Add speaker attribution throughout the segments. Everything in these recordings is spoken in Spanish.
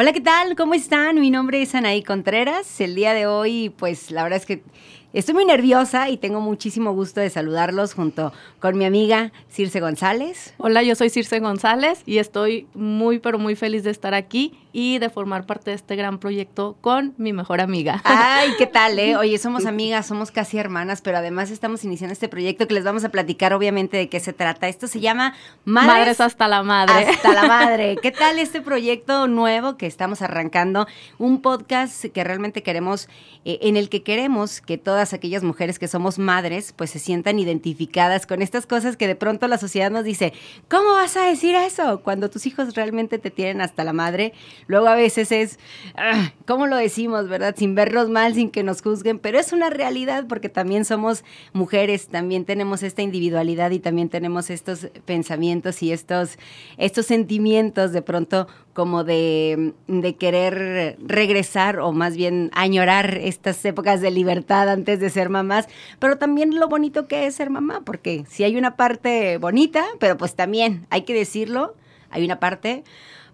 Speaker 1: Hola, ¿qué tal? ¿Cómo están? Mi nombre es Anaí Contreras. El día de hoy, pues la verdad es que Estoy muy nerviosa y tengo muchísimo gusto de saludarlos junto con mi amiga Circe González.
Speaker 2: Hola, yo soy Circe González y estoy muy, pero muy feliz de estar aquí y de formar parte de este gran proyecto con mi mejor amiga.
Speaker 1: Ay, ¿qué tal, eh? Oye, somos amigas, somos casi hermanas, pero además estamos iniciando este proyecto que les vamos a platicar obviamente de qué se trata. Esto se llama
Speaker 2: Madres, Madres hasta la madre.
Speaker 1: Hasta la madre. ¿Qué tal este proyecto nuevo que estamos arrancando? Un podcast que realmente queremos, eh, en el que queremos que todas aquellas mujeres que somos madres, pues se sientan identificadas con estas cosas que de pronto la sociedad nos dice, ¿cómo vas a decir eso? Cuando tus hijos realmente te tienen hasta la madre, luego a veces es, ah, ¿cómo lo decimos, verdad? Sin verlos mal, sin que nos juzguen, pero es una realidad porque también somos mujeres, también tenemos esta individualidad y también tenemos estos pensamientos y estos, estos sentimientos de pronto como de, querer regresar o más bien añorar estas épocas de libertad antes de ser mamás, pero también lo bonito que es ser mamá, porque si hay una parte bonita, pero pues también hay que decirlo, hay una parte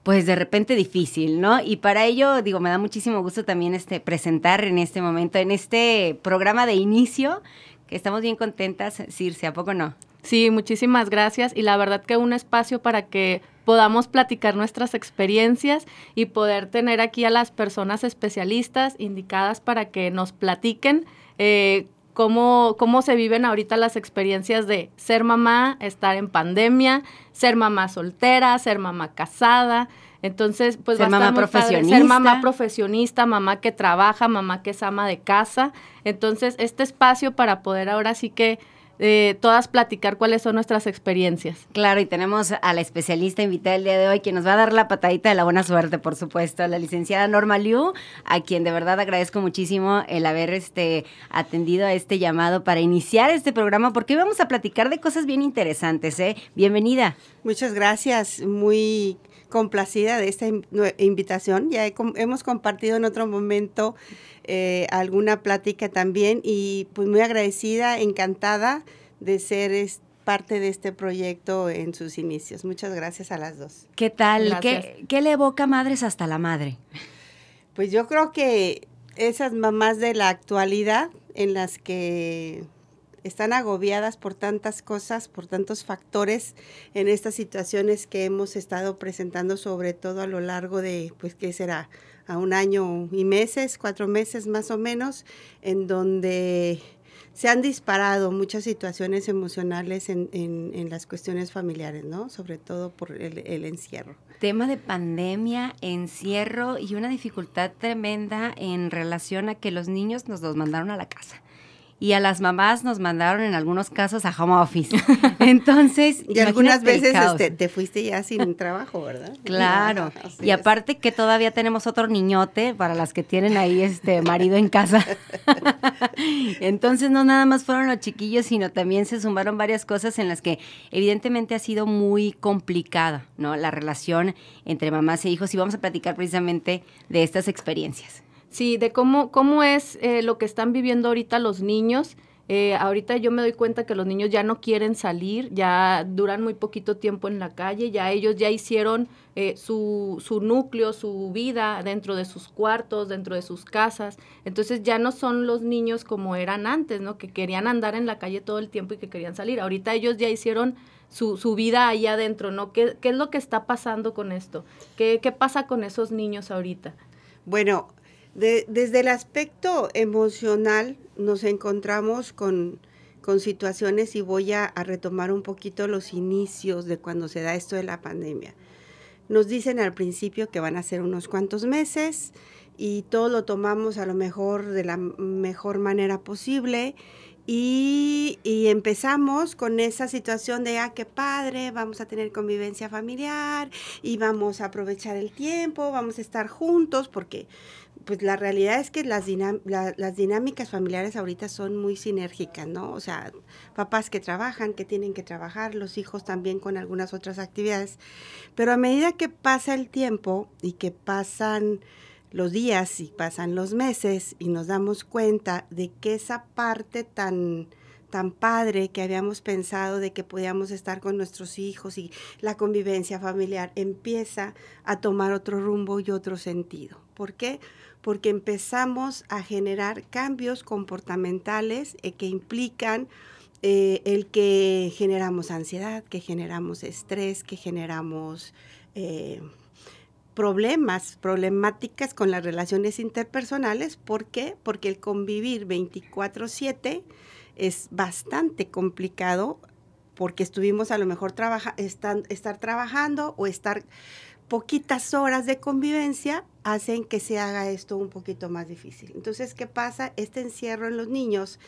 Speaker 1: pues de repente difícil, ¿no? Y para ello, digo, me da muchísimo gusto también este presentar en este momento, en este programa de inicio, que estamos bien contentas, Circe, ¿a poco no?
Speaker 2: Sí, muchísimas gracias y la verdad que un espacio para que podamos platicar nuestras experiencias y poder tener aquí a las personas especialistas indicadas para que nos platiquen eh, cómo, cómo se viven ahorita las experiencias de ser mamá, estar en pandemia, ser mamá soltera, ser mamá casada. Entonces, pues
Speaker 1: ser mamá profesionista.
Speaker 2: ser mamá profesionista, mamá que trabaja, mamá que es ama de casa. Entonces, este espacio para poder ahora sí que eh, todas platicar cuáles son nuestras experiencias.
Speaker 1: Claro, y tenemos a la especialista invitada el día de hoy, quien nos va a dar la patadita de la buena suerte, por supuesto, la licenciada Norma Liu, a quien de verdad agradezco muchísimo el haber este, atendido a este llamado para iniciar este programa, porque hoy vamos a platicar de cosas bien interesantes. ¿eh? Bienvenida.
Speaker 3: Muchas gracias, muy complacida de esta invitación. Ya hemos compartido en otro momento eh, alguna plática también y pues muy agradecida, encantada de ser parte de este proyecto en sus inicios. Muchas gracias a las dos.
Speaker 1: ¿Qué tal? ¿Qué, ¿Qué, le evoca Madres hasta la Madre?
Speaker 3: Pues yo creo que esas mamás de la actualidad en las que están agobiadas por tantas cosas, por tantos factores en estas situaciones que hemos estado presentando, sobre todo a lo largo de, pues, ¿qué será? a un año y meses, cuatro meses más o menos, en donde se han disparado muchas situaciones emocionales en, en, las cuestiones familiares, ¿no? Sobre todo por el, el, encierro.
Speaker 1: Tema de pandemia, encierro y una dificultad tremenda en relación a que los niños nos los mandaron a la casa y a las mamás nos mandaron en algunos casos a home office. Entonces,
Speaker 3: y algunas veces este, te fuiste ya sin trabajo, ¿verdad?
Speaker 1: Claro. y aparte que todavía tenemos otro niñote para las que tienen ahí este marido en casa. Entonces, no nada más fueron los chiquillos, sino también se sumaron varias cosas en las que evidentemente ha sido muy complicada, ¿no? La relación entre mamás e hijos y vamos a platicar precisamente de estas experiencias.
Speaker 2: Sí, de cómo, cómo es eh, lo que están viviendo ahorita los niños. Eh, ahorita yo me doy cuenta que los niños ya no quieren salir, ya duran muy poquito tiempo en la calle, ya ellos ya hicieron eh, su, su núcleo, su vida dentro de sus cuartos, dentro de sus casas. Entonces ya no son los niños como eran antes, ¿no? Que querían andar en la calle todo el tiempo y que querían salir. Ahorita ellos ya hicieron su, su vida ahí adentro, ¿no? ¿Qué, ¿Qué, es lo que está pasando con esto? ¿Qué, ¿Qué pasa con esos niños ahorita?
Speaker 3: Bueno, desde el aspecto emocional nos encontramos con, situaciones y voy a, retomar un poquito los inicios de cuando se da esto de la pandemia. Nos dicen al principio que van a ser unos cuantos meses y todo lo tomamos a lo mejor de la mejor manera posible y, y, empezamos con esa situación de, ah, qué padre, vamos a tener convivencia familiar y vamos a aprovechar el tiempo, vamos a estar juntos porque pues la realidad es que las, las dinámicas familiares ahorita son muy sinérgicas, ¿no? O sea, papás que trabajan, que tienen que trabajar, los hijos también con algunas otras actividades. Pero a medida que pasa el tiempo y que pasan los días y pasan los meses y nos damos cuenta de que esa parte tan tan padre que habíamos pensado de que podíamos estar con nuestros hijos y la convivencia familiar empieza a tomar otro rumbo y otro sentido. ¿Por qué? Porque empezamos a generar cambios comportamentales eh, que implican eh, el que generamos ansiedad, que generamos estrés, que generamos eh, problemas, problemáticas con las relaciones interpersonales. ¿Por qué? Porque el convivir 24/7 es bastante complicado porque estuvimos a lo mejor estar trabajando o estar poquitas horas de convivencia hacen que se haga esto un poquito más difícil. Entonces, ¿qué pasa? Este encierro en los niños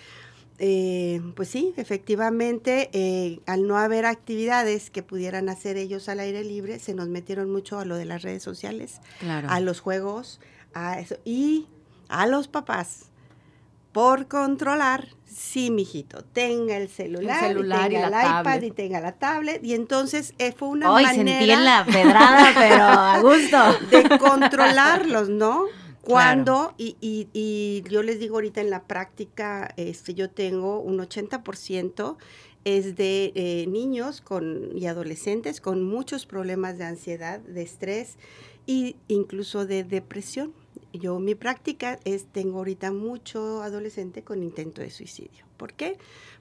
Speaker 3: eh, pues sí, efectivamente, eh, al no haber actividades que pudieran hacer ellos al aire libre, se nos metieron mucho a lo de las redes sociales, a los juegos, a eso, y a los papás. Por controlar, sí, mijito, tenga el celular,
Speaker 2: celular
Speaker 3: y, tenga
Speaker 2: el
Speaker 3: iPad y tenga la tablet. Y entonces eh, fue una
Speaker 1: Hoy
Speaker 3: manera...
Speaker 1: sentí en la pedrada, pero a gusto.
Speaker 3: De controlarlos, ¿no? Cuando, y, y, y, yo les digo ahorita en la práctica, este, yo tengo un 80% es de eh, niños con, y adolescentes con muchos problemas de ansiedad, de estrés e incluso de depresión. Yo mi práctica es, tengo ahorita mucho adolescente con intento de suicidio. ¿Por qué?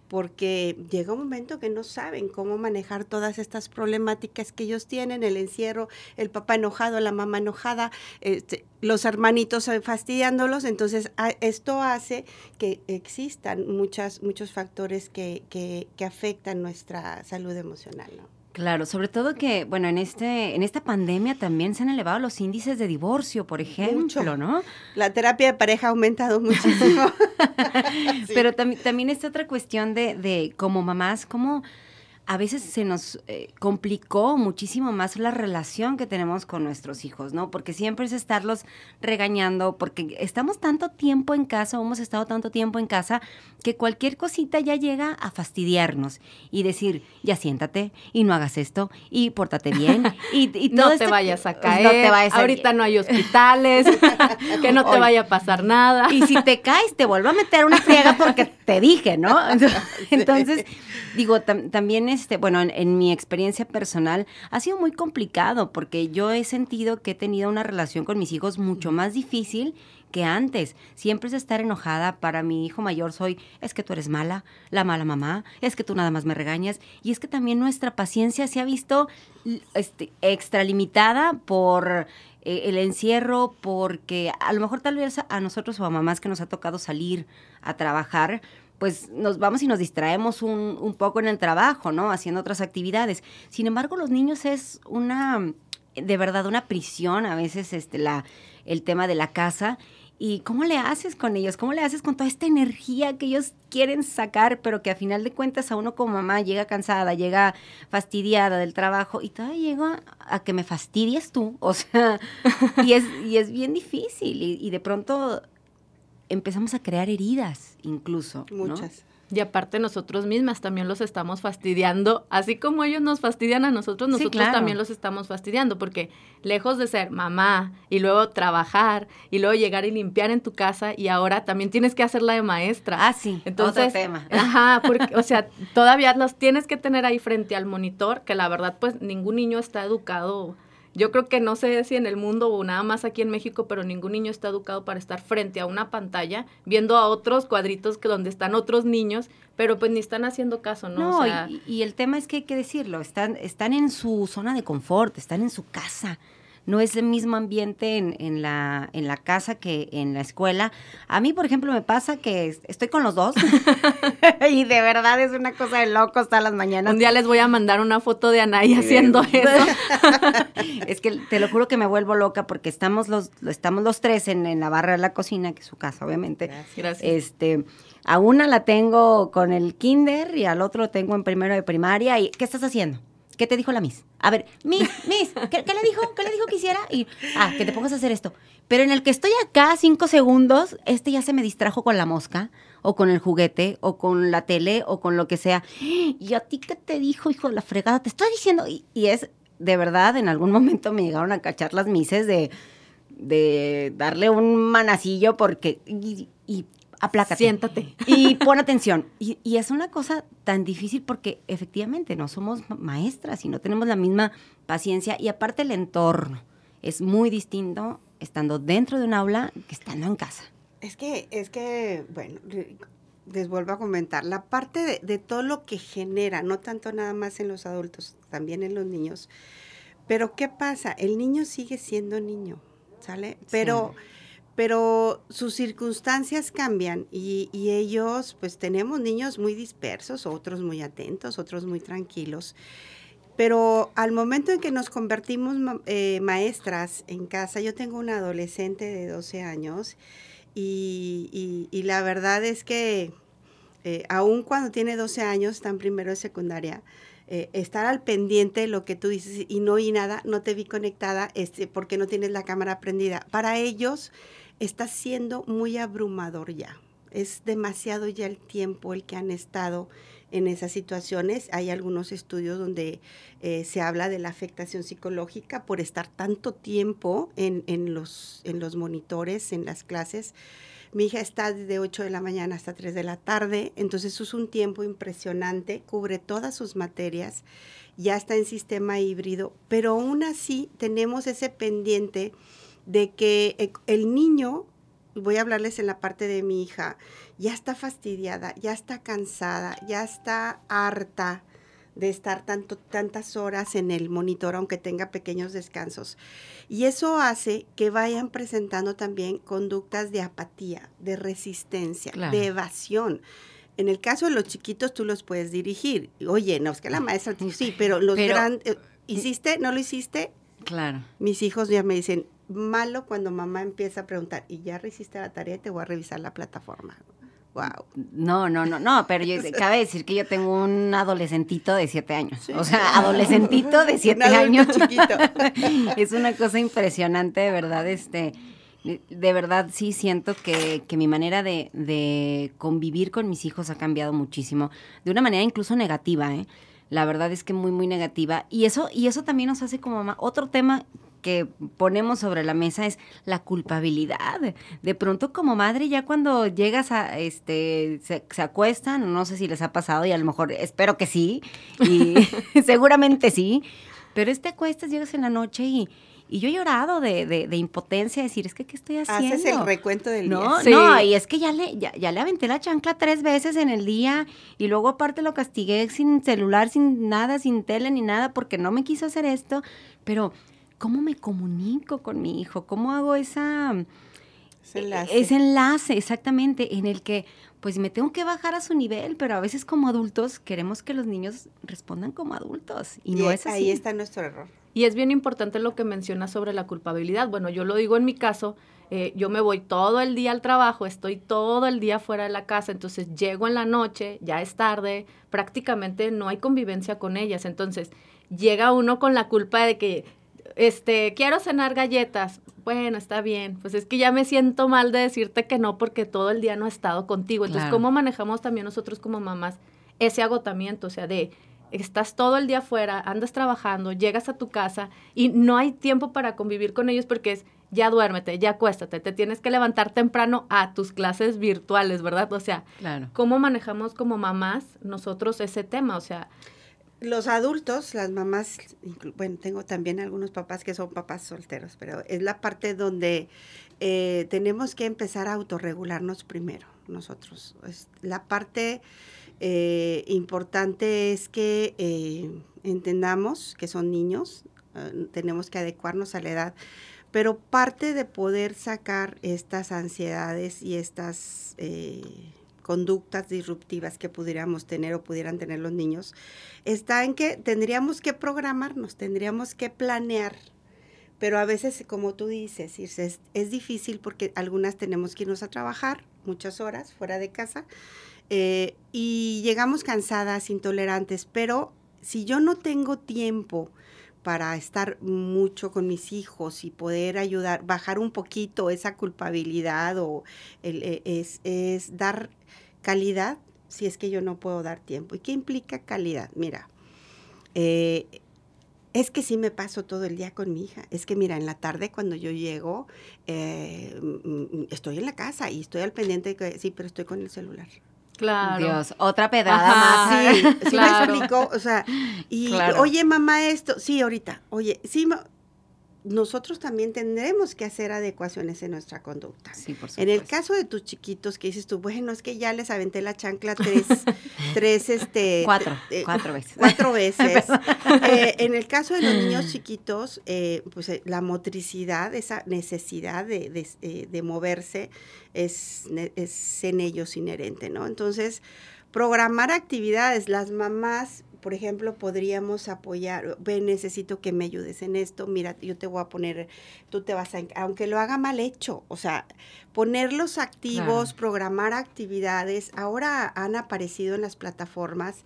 Speaker 3: porque llega un momento que no saben cómo manejar todas estas problemáticas que ellos tienen, el encierro, el papá enojado, la mamá enojada, este, los hermanitos fastidiándolos, entonces esto hace que existan muchas, muchos factores que, que, afectan nuestra salud emocional.
Speaker 1: Claro, sobre todo que, bueno, en este, en esta pandemia también se han elevado los índices de divorcio, por ejemplo, ¿no?
Speaker 3: La terapia de pareja ha aumentado muchísimo.
Speaker 1: Pero también, también está otra cuestión de, de como mamás, cómo a veces se nos eh, complicó muchísimo más la relación que tenemos con nuestros hijos, ¿no? Porque siempre es estarlos regañando, porque estamos tanto tiempo en casa, hemos estado tanto tiempo en casa, que cualquier cosita ya llega a fastidiarnos y decir, ya siéntate y no hagas esto y pórtate bien y, y
Speaker 2: no te este vayas a caer, no te vayas a... ahorita no hay hospitales, que no te vaya a pasar nada.
Speaker 1: Y si te caes, te vuelvo a meter una friega porque te dije, ¿no? Entonces, digo, también este, bueno, en, mi experiencia personal ha sido muy complicado porque yo he sentido que he tenido una relación con mis hijos mucho más difícil que antes. Siempre es estar enojada. Para mi hijo mayor soy, es que tú eres mala, la mala mamá, es que tú nada más me regañas. Y es que también nuestra paciencia se ha visto este, extralimitada por eh, el encierro, porque a lo mejor tal vez a nosotros o a mamás que nos ha tocado salir a trabajar, pues nos vamos y nos distraemos un, un, poco en el trabajo, ¿no? Haciendo otras actividades. Sin embargo, los niños es una, de verdad, una prisión, a veces este, la, el tema de la casa. ¿Y cómo le haces con ellos? ¿Cómo le haces con toda esta energía que ellos quieren sacar, pero que a final de cuentas a uno como mamá llega cansada, llega fastidiada del trabajo y todavía llega a que me fastidies tú? O sea, y es, y es bien difícil y, y de pronto empezamos a crear heridas incluso.
Speaker 3: Muchas.
Speaker 2: Y aparte nosotros mismas también los estamos fastidiando, así como ellos nos fastidian a nosotros, nosotros también los estamos fastidiando, porque lejos de ser mamá y luego trabajar y luego llegar y limpiar en tu casa y ahora también tienes que hacerla de maestra.
Speaker 1: Ah, sí, entonces, otro tema.
Speaker 2: Ajá, porque, o sea, todavía los tienes que tener ahí frente al monitor, que la verdad pues ningún niño está educado yo creo que no sé si en el mundo o nada más aquí en México, pero ningún niño está educado para estar frente a una pantalla viendo a otros cuadritos que donde están otros niños, pero pues ni están haciendo caso, ¿no?
Speaker 1: No, y, y, el tema es que hay que decirlo, están, están en su zona de confort, están en su casa no es el mismo ambiente en, en, la, en la casa que en la escuela. A mí, por ejemplo, me pasa que estoy con los dos y de verdad es una cosa de loco hasta las mañanas.
Speaker 2: Un día les voy a mandar una foto de Anaí haciendo eso.
Speaker 1: es que te lo juro que me vuelvo loca porque estamos los, estamos los tres en, en la barra de la cocina, que es su casa, obviamente.
Speaker 2: Gracias.
Speaker 1: Este, a una la tengo con el kinder y al otro lo tengo en primero de primaria. ¿Y qué estás haciendo? ¿Qué te dijo la Miss? A ver, Miss, Miss, ¿qué, le dijo? ¿Qué le dijo que hiciera? Y, ah, que te pongas a hacer esto. Pero en el que estoy acá cinco segundos, este ya se me distrajo con la mosca, o con el juguete, o con la tele, o con lo que sea. ¿Y a ti qué te dijo, hijo de la fregada? Te estoy diciendo. Y, es, de verdad, en algún momento me llegaron a cachar las mises de, de darle un manacillo porque... y aplácate.
Speaker 2: Siéntate.
Speaker 1: Y pon atención. Y, y, es una cosa tan difícil porque efectivamente no somos maestras y no tenemos la misma paciencia. Y aparte el entorno es muy distinto estando dentro de un aula que estando en casa.
Speaker 3: Es que, es que, bueno, les vuelvo a comentar, la parte de, de todo lo que genera, no tanto nada más en los adultos, también en los niños. Pero ¿qué pasa? El niño sigue siendo niño, ¿sale? Pero... Sí pero sus circunstancias cambian y, ellos, pues tenemos niños muy dispersos, otros muy atentos, otros muy tranquilos. Pero al momento en que nos convertimos eh, maestras en casa, yo tengo una adolescente de 12 años y, la verdad es que eh, aún cuando tiene 12 años, están primero de secundaria, eh, estar al pendiente de lo que tú dices y no oí nada, no te vi conectada, este, porque no tienes la cámara prendida. Para ellos, está siendo muy abrumador ya. Es demasiado ya el tiempo el que han estado en esas situaciones. Hay algunos estudios donde eh, se habla de la afectación psicológica por estar tanto tiempo en, en, los, en los monitores, en las clases. Mi hija está de 8 de la mañana hasta 3 de la tarde, entonces es un tiempo impresionante, cubre todas sus materias, ya está en sistema híbrido, pero aún así tenemos ese pendiente de que e, el niño, voy a hablarles en la parte de mi hija, ya está fastidiada, ya está cansada, ya está harta de estar tanto, tantas horas en el monitor, aunque tenga pequeños descansos. Y eso hace que vayan presentando también conductas de apatía, de resistencia, de evasión. En el caso de los chiquitos, tú los puedes dirigir. Oye, no, es que la maestra, sí, pero los grandes, eh, ¿hiciste? ¿No lo hiciste?
Speaker 1: Claro.
Speaker 3: Mis hijos ya me dicen, malo cuando mamá empieza a preguntar, ¿y ya hiciste la tarea? Te voy a revisar la plataforma. Wow.
Speaker 1: No, no, no, no, pero yo, cabe decir que yo tengo un adolescentito de siete años. O sea, adolescentito de siete años. Chiquito. es una cosa impresionante, de verdad, este. De verdad sí siento que, que mi manera de, de, convivir con mis hijos ha cambiado muchísimo. De una manera incluso negativa, ¿eh? La verdad es que muy, muy negativa. Y eso, y eso también nos hace como mamá. Otro tema que ponemos sobre la mesa es la culpabilidad. De pronto como madre ya cuando llegas a, este, se, acuestan, no sé si les ha pasado y a lo mejor espero que sí, y seguramente sí, pero este acuestas, llegas en la noche y, y yo he llorado de, de, impotencia, decir, es que, ¿qué estoy haciendo?
Speaker 3: Haces el recuento del
Speaker 1: no,
Speaker 3: día.
Speaker 1: No, y es que ya le, ya, ya, le aventé la chancla tres veces en el día y luego aparte lo castigué sin celular, sin nada, sin tele ni nada, porque no me quiso hacer esto. Pero ¿cómo me comunico con mi hijo? ¿Cómo hago esa... Ese enlace. Ese enlace, exactamente, en el que pues me tengo que bajar a su nivel, pero a veces como adultos queremos que los niños respondan como adultos y, no es así.
Speaker 3: Ahí está nuestro error.
Speaker 2: Y es bien importante lo que mencionas sobre la culpabilidad. Bueno, yo lo digo en mi caso, eh, yo me voy todo el día al trabajo, estoy todo el día fuera de la casa, entonces llego en la noche, ya es tarde, prácticamente no hay convivencia con ellas, entonces llega uno con la culpa de que este, quiero cenar galletas. Bueno, está bien. Pues es que ya me siento mal de decirte que no porque todo el día no he estado contigo. Entonces, ¿cómo manejamos también nosotros como mamás ese agotamiento? O sea, de estás todo el día afuera, andas trabajando, llegas a tu casa y no hay tiempo para convivir con ellos porque es ya duérmete, ya acuéstate, te tienes que levantar temprano a tus clases virtuales, ¿verdad? O sea, ¿cómo manejamos como mamás nosotros ese tema? O sea,
Speaker 3: los adultos, las mamás, bueno, tengo también algunos papás que son papás solteros, pero es la parte donde eh, tenemos que empezar a autorregularnos primero nosotros. La parte eh, importante es que eh, entendamos que son niños, tenemos que adecuarnos a la edad, pero parte de poder sacar estas ansiedades y estas conductas disruptivas que pudiéramos tener o pudieran tener los niños, está en que tendríamos que programarnos, tendríamos que planear. Pero a veces, como tú dices, es, es difícil porque algunas tenemos que irnos a trabajar muchas horas fuera de casa eh, y llegamos cansadas, intolerantes, pero si yo no tengo tiempo para estar mucho con mis hijos y poder ayudar, bajar un poquito esa culpabilidad o el, es, es dar calidad si es que yo no puedo dar tiempo. ¿Y qué implica calidad? Mira, eh, Es que sí me paso todo el día con mi hija. Es que mira, en la tarde cuando yo llego, eh, estoy en la casa y estoy al pendiente de que sí, pero estoy con el celular.
Speaker 2: Claro.
Speaker 1: Dios, otra pedrada
Speaker 2: Ajá.
Speaker 1: más.
Speaker 3: Sí, sí
Speaker 2: Claro.
Speaker 3: me explicó, o sea, y
Speaker 1: Claro.
Speaker 3: oye mamá esto, sí ahorita, oye, sí, ma- nosotros también tendremos que hacer adecuaciones en nuestra conducta.
Speaker 1: Sí, por
Speaker 3: En el caso de tus chiquitos que dices tú, bueno, es que ya les aventé la chancla tres, tres, este...
Speaker 1: Cuatro,
Speaker 3: eh,
Speaker 1: cuatro veces.
Speaker 3: Cuatro veces. Eh, en el caso de los niños chiquitos, eh, pues eh, la motricidad, esa necesidad de, de, de moverse es, es en ellos inherente, ¿no? Entonces, programar actividades, las mamás, por ejemplo, podríamos apoyar, ve, necesito que me ayudes en esto, mira, yo te voy a poner, tú te vas a, aunque lo haga mal hecho, o sea, ponerlos activos,
Speaker 1: Claro.
Speaker 3: programar actividades, ahora han aparecido en las plataformas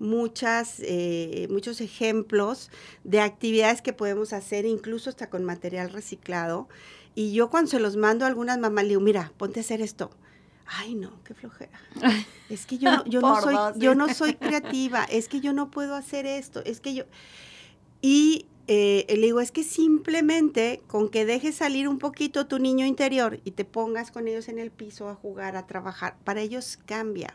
Speaker 3: muchas, eh, muchos ejemplos de actividades que podemos hacer, incluso hasta con material reciclado, y yo cuando se los mando a algunas mamás, le digo, mira, ponte a hacer esto. Ay, no, qué flojera. Es que yo no, yo no soy,
Speaker 1: dos,
Speaker 3: yo no soy creativa, es que yo no puedo hacer esto, es que yo. Y eh, le digo, es que simplemente con que dejes salir un poquito tu niño interior y te pongas con ellos en el piso a jugar, a trabajar, para ellos cambia.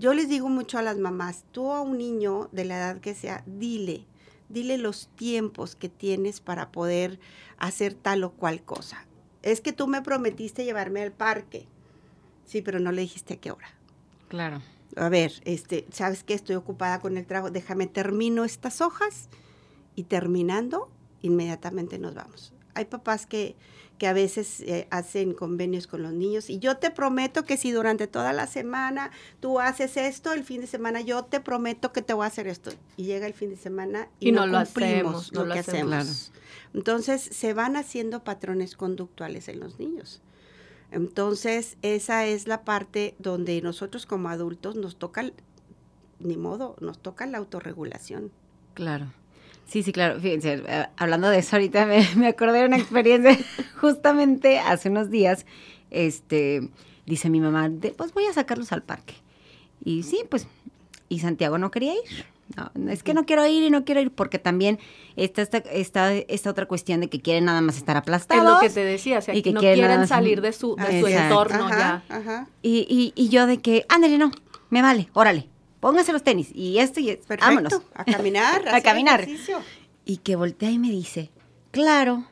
Speaker 3: Yo les digo mucho a las mamás, tú a un niño de la edad que sea, dile, dile los tiempos que tienes para poder hacer tal o cual cosa. Es que tú me prometiste llevarme al parque. Sí, pero no le dijiste a qué hora.
Speaker 1: Claro.
Speaker 3: A ver, este, ¿sabes qué? Estoy ocupada con el trabajo. Déjame termino estas hojas y terminando, inmediatamente nos vamos. Hay papás que, que a veces eh, hacen convenios con los niños y yo te prometo que si durante toda la semana tú haces esto, el fin de semana yo te prometo que te voy a hacer esto. Y llega el fin de semana y,
Speaker 2: Y
Speaker 3: no,
Speaker 2: no lo
Speaker 3: cumplimos
Speaker 2: hacemos, no
Speaker 3: lo
Speaker 2: lo
Speaker 3: que
Speaker 2: hacemos.
Speaker 3: hacemos. Entonces se van haciendo patrones conductuales en los niños. Entonces, esa es la parte donde nosotros como adultos nos toca, ni modo, nos toca la autorregulación.
Speaker 1: Claro. Sí, sí, claro. Fíjense, eh, hablando de eso ahorita me, me acordé de una experiencia justamente hace unos días. Este, dice mi mamá, pues voy a sacarlos al parque. Y sí, pues, y Santiago no quería ir. No, es que no quiero ir y no quiero ir porque también está esta, esta, esta otra cuestión de que quieren nada más estar aplastados.
Speaker 2: Es lo que te decía, o sea,
Speaker 1: y que
Speaker 2: no
Speaker 1: quieren
Speaker 2: quieren
Speaker 1: nada más-
Speaker 2: salir de su, de su
Speaker 1: Exacto.
Speaker 2: entorno
Speaker 3: ajá,
Speaker 2: ya.
Speaker 3: Ajá.
Speaker 1: Y, y, y yo de que, ándale, no, me vale, órale, póngase los tenis y esto y esto,
Speaker 3: Perfecto.
Speaker 1: vámonos.
Speaker 3: A caminar.
Speaker 1: A caminar.
Speaker 3: ejercicio.
Speaker 1: Y que voltea y me dice, claro,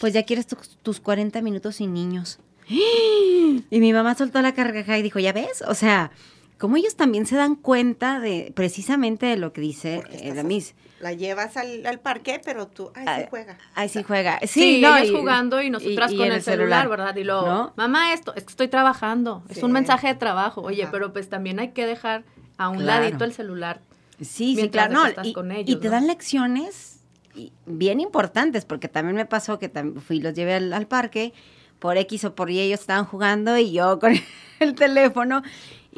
Speaker 1: pues ya quieres tus, tus 40 minutos sin niños. Y mi mamá soltó la carcajada y dijo, ¿ya ves? O sea, como ellos también se dan cuenta de precisamente de lo que dice eh, la Miss.
Speaker 3: La llevas al, al parque, pero tú, ay,
Speaker 1: Ah,
Speaker 3: sí juega.
Speaker 1: Ay, sí juega. Sí,
Speaker 2: Sí,
Speaker 1: no,
Speaker 2: ellos
Speaker 1: y-
Speaker 2: jugando y nosotras
Speaker 1: y- y
Speaker 2: con el, celular, ¿verdad? Y luego,
Speaker 1: ¿No?
Speaker 2: mamá, esto, es que estoy trabajando, es un mensaje de trabajo. Oye,
Speaker 3: Ajá.
Speaker 2: pero pues también hay que dejar a un
Speaker 1: Claro.
Speaker 2: ladito el celular.
Speaker 1: Sí, sí, claro. No,
Speaker 2: estás
Speaker 1: y,
Speaker 2: con
Speaker 1: y
Speaker 2: ellos,
Speaker 1: te
Speaker 2: ¿no?
Speaker 1: dan lecciones y- bien importantes, porque también me pasó que fui y los llevé al, al parque, por X o por Y ellos estaban jugando y yo con el teléfono.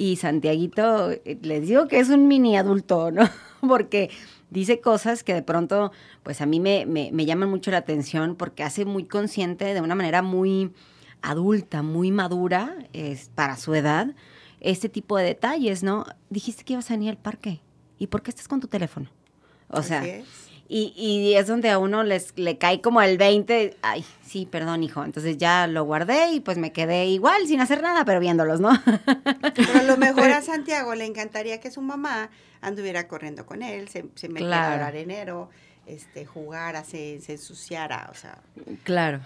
Speaker 1: Y Santiaguito, eh, les digo que es un mini adulto, ¿no? Porque dice cosas que de pronto, pues a mí me, me, me llaman mucho la atención porque hace muy consciente de una manera muy adulta, muy madura, es, para su edad, este tipo de detalles, ¿no? Dijiste que ibas a venir al parque. ¿Y por qué estás con tu teléfono? O sea. Y, y es donde a uno les, le cae como el 20, ay, sí, perdón, hijo. Entonces ya lo guardé y pues me quedé igual, sin hacer nada, pero viéndolos, ¿no?
Speaker 3: Pero a lo mejor a Santiago le encantaría que su mamá anduviera corriendo con él, se, se metiera
Speaker 1: Claro.
Speaker 3: al arenero, este, jugara, se, se ensuciara, o sea,
Speaker 1: Claro.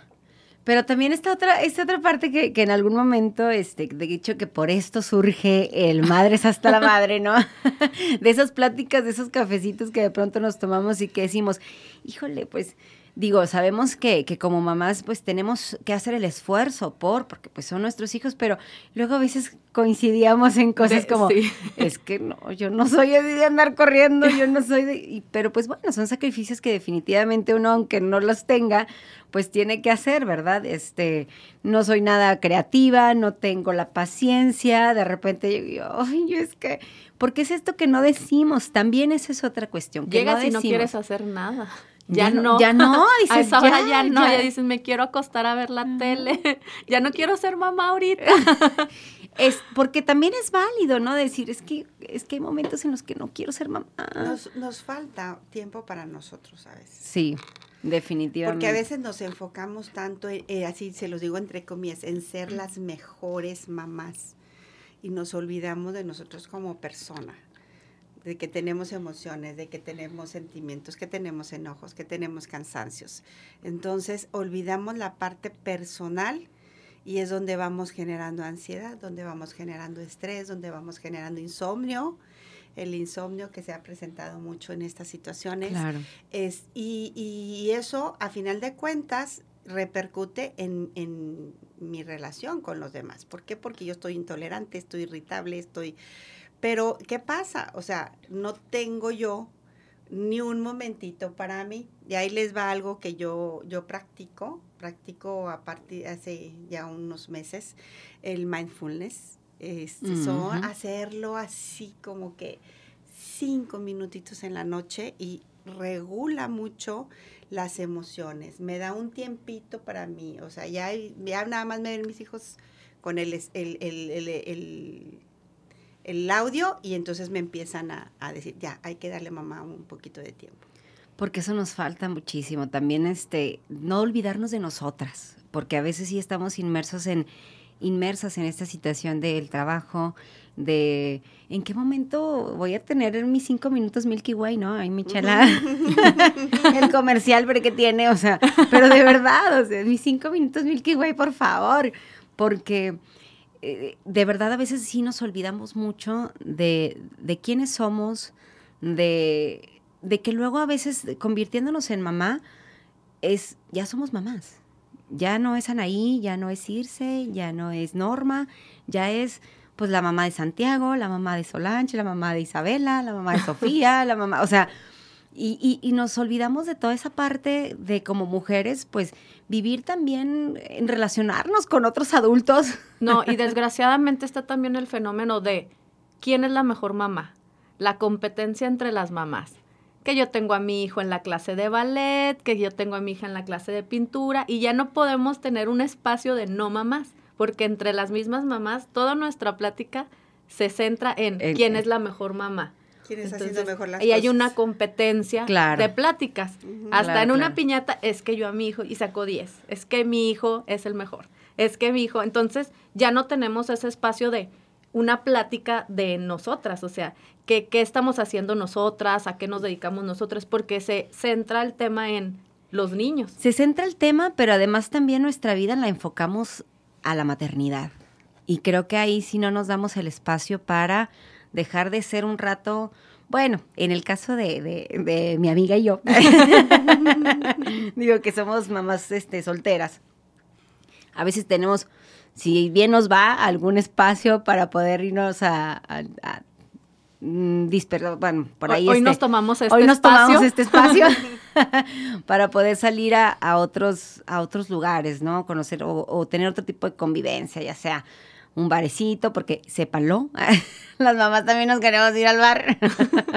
Speaker 1: Pero también está otra, esta otra parte que, que en algún momento, este, de hecho que por esto surge el Madres hasta la Madre, ¿no? De esas pláticas, de esos cafecitos que de pronto nos tomamos y que decimos, híjole, pues, digo, sabemos que, que como mamás, pues tenemos que hacer el esfuerzo por, porque pues son nuestros hijos, pero luego a veces coincidíamos en cosas
Speaker 2: De-
Speaker 1: como,
Speaker 2: sí.
Speaker 1: es que no, yo no soy de andar corriendo, yo no soy de... y- pero pues bueno, son sacrificios que definitivamente uno, aunque no los tenga, pues tiene que hacer, ¿verdad? Este, no soy nada creativa, no tengo la paciencia, de repente yo digo, ay, yo es que, porque es esto que no decimos, también esa es otra cuestión. Que
Speaker 2: Llegas
Speaker 1: no
Speaker 2: y no quieres hacer nada. Ya, no.
Speaker 1: Ya no, dices,
Speaker 2: a esa hora ya,
Speaker 1: ya,
Speaker 2: no,
Speaker 1: ya.
Speaker 2: ya dices, me quiero acostar a ver la tele. ya no quiero ser mamá ahorita.
Speaker 1: Es porque también es válido, ¿no? Decir, es que, es que hay momentos en los que no quiero ser mamá.
Speaker 3: Nos, nos falta tiempo para nosotros a veces.
Speaker 1: Sí, definitivamente.
Speaker 3: Porque a veces nos enfocamos tanto, en- eh, así se los digo entre comillas, en ser las mejores mamás y nos olvidamos de nosotros como persona, de que tenemos emociones, de que tenemos sentimientos, que tenemos enojos, que tenemos cansancios. Entonces olvidamos la parte personal y es donde vamos generando ansiedad, donde vamos generando estrés, donde vamos generando insomnio, el insomnio que se ha presentado mucho en estas situaciones.
Speaker 1: Claro.
Speaker 3: Es, y, y eso, a final de cuentas, repercute en, en mi relación con los demás. ¿Por qué? Porque yo estoy intolerante, estoy irritable, estoy... Pero, ¿qué pasa? O sea, no tengo yo ni un momentito para mí. De ahí les va algo que yo, yo practico, practico a partir hace ya unos meses, el mindfulness. Este, son
Speaker 1: Ujú.
Speaker 3: hacerlo así como que cinco minutitos en la noche y regula mucho las emociones. Me da un tiempito para mí. O sea, ya, ya nada más me ven mis hijos con el, es- el, el, el, el- audio y entonces me empiezan a, a decir, ya, hay que darle a mamá un poquito de tiempo.
Speaker 1: Porque eso nos falta muchísimo. También este, no olvidarnos de nosotras, porque a veces sí estamos inmersos en, inmersas en esta situación del trabajo, de en qué momento voy a tener mis cinco minutos Milky Way, ¿no? Ay, mi chala. el comercial pero que tiene, o sea, pero de verdad, o sea, mis cinco minutos Milky Way, por favor, porque eh, de verdad a veces sí nos olvidamos mucho de, de quiénes somos, de, de que luego a veces convirtiéndonos en mamá, es, ya somos mamás. Ya no es Anaí, ya no es Circe, ya no es Norma, ya es pues la mamá de Santiago, la mamá de Solange, la mamá de Isabela, la mamá de Sofía, la mamá, o sea, y, y- y nos olvidamos de toda esa parte de como mujeres, pues vivir también en relacionarnos con otros adultos.
Speaker 2: No, y desgraciadamente está también el fenómeno de quién es la mejor mamá, la competencia entre las mamás. Que yo tengo a mi hijo en la clase de ballet, que yo tengo a mi hija en la clase de pintura, y ya no podemos tener un espacio de no mamás, porque entre las mismas mamás, toda nuestra plática se centra en
Speaker 1: En-
Speaker 2: quién es la mejor mamá.
Speaker 3: ¿Quién está
Speaker 2: Entonces,
Speaker 3: haciendo mejor las
Speaker 2: y hay una competencia
Speaker 1: Claro.
Speaker 2: de pláticas. Hasta
Speaker 1: Claro,
Speaker 2: en una
Speaker 1: claro.
Speaker 2: piñata es que yo a mi hijo y sacó 10. Es que mi hijo es el mejor. Es que mi hijo. Entonces ya no tenemos ese espacio de una plática de nosotras. O sea, ¿qué, qué estamos haciendo nosotras? ¿A qué nos dedicamos nosotras? Porque se centra el tema en los niños.
Speaker 1: Se centra el tema, pero además también nuestra vida la enfocamos a la maternidad. Y creo que ahí sí no nos damos el espacio para dejar de ser un rato, bueno, en el caso de, de- de mi amiga y yo, digo que somos mamás este, solteras. A veces tenemos, si bien nos va, algún espacio para poder irnos a... a- a, mm, bueno, por ahí
Speaker 2: hoy
Speaker 1: este,
Speaker 2: nos tomamos este
Speaker 1: hoy nos tomamos
Speaker 2: espacio.
Speaker 1: este espacio para poder salir a, a otros a otros lugares, ¿no? Conocer o, o tener otro tipo de convivencia, ya sea un barecito, porque sépanlo, las mamás también nos queremos ir al bar,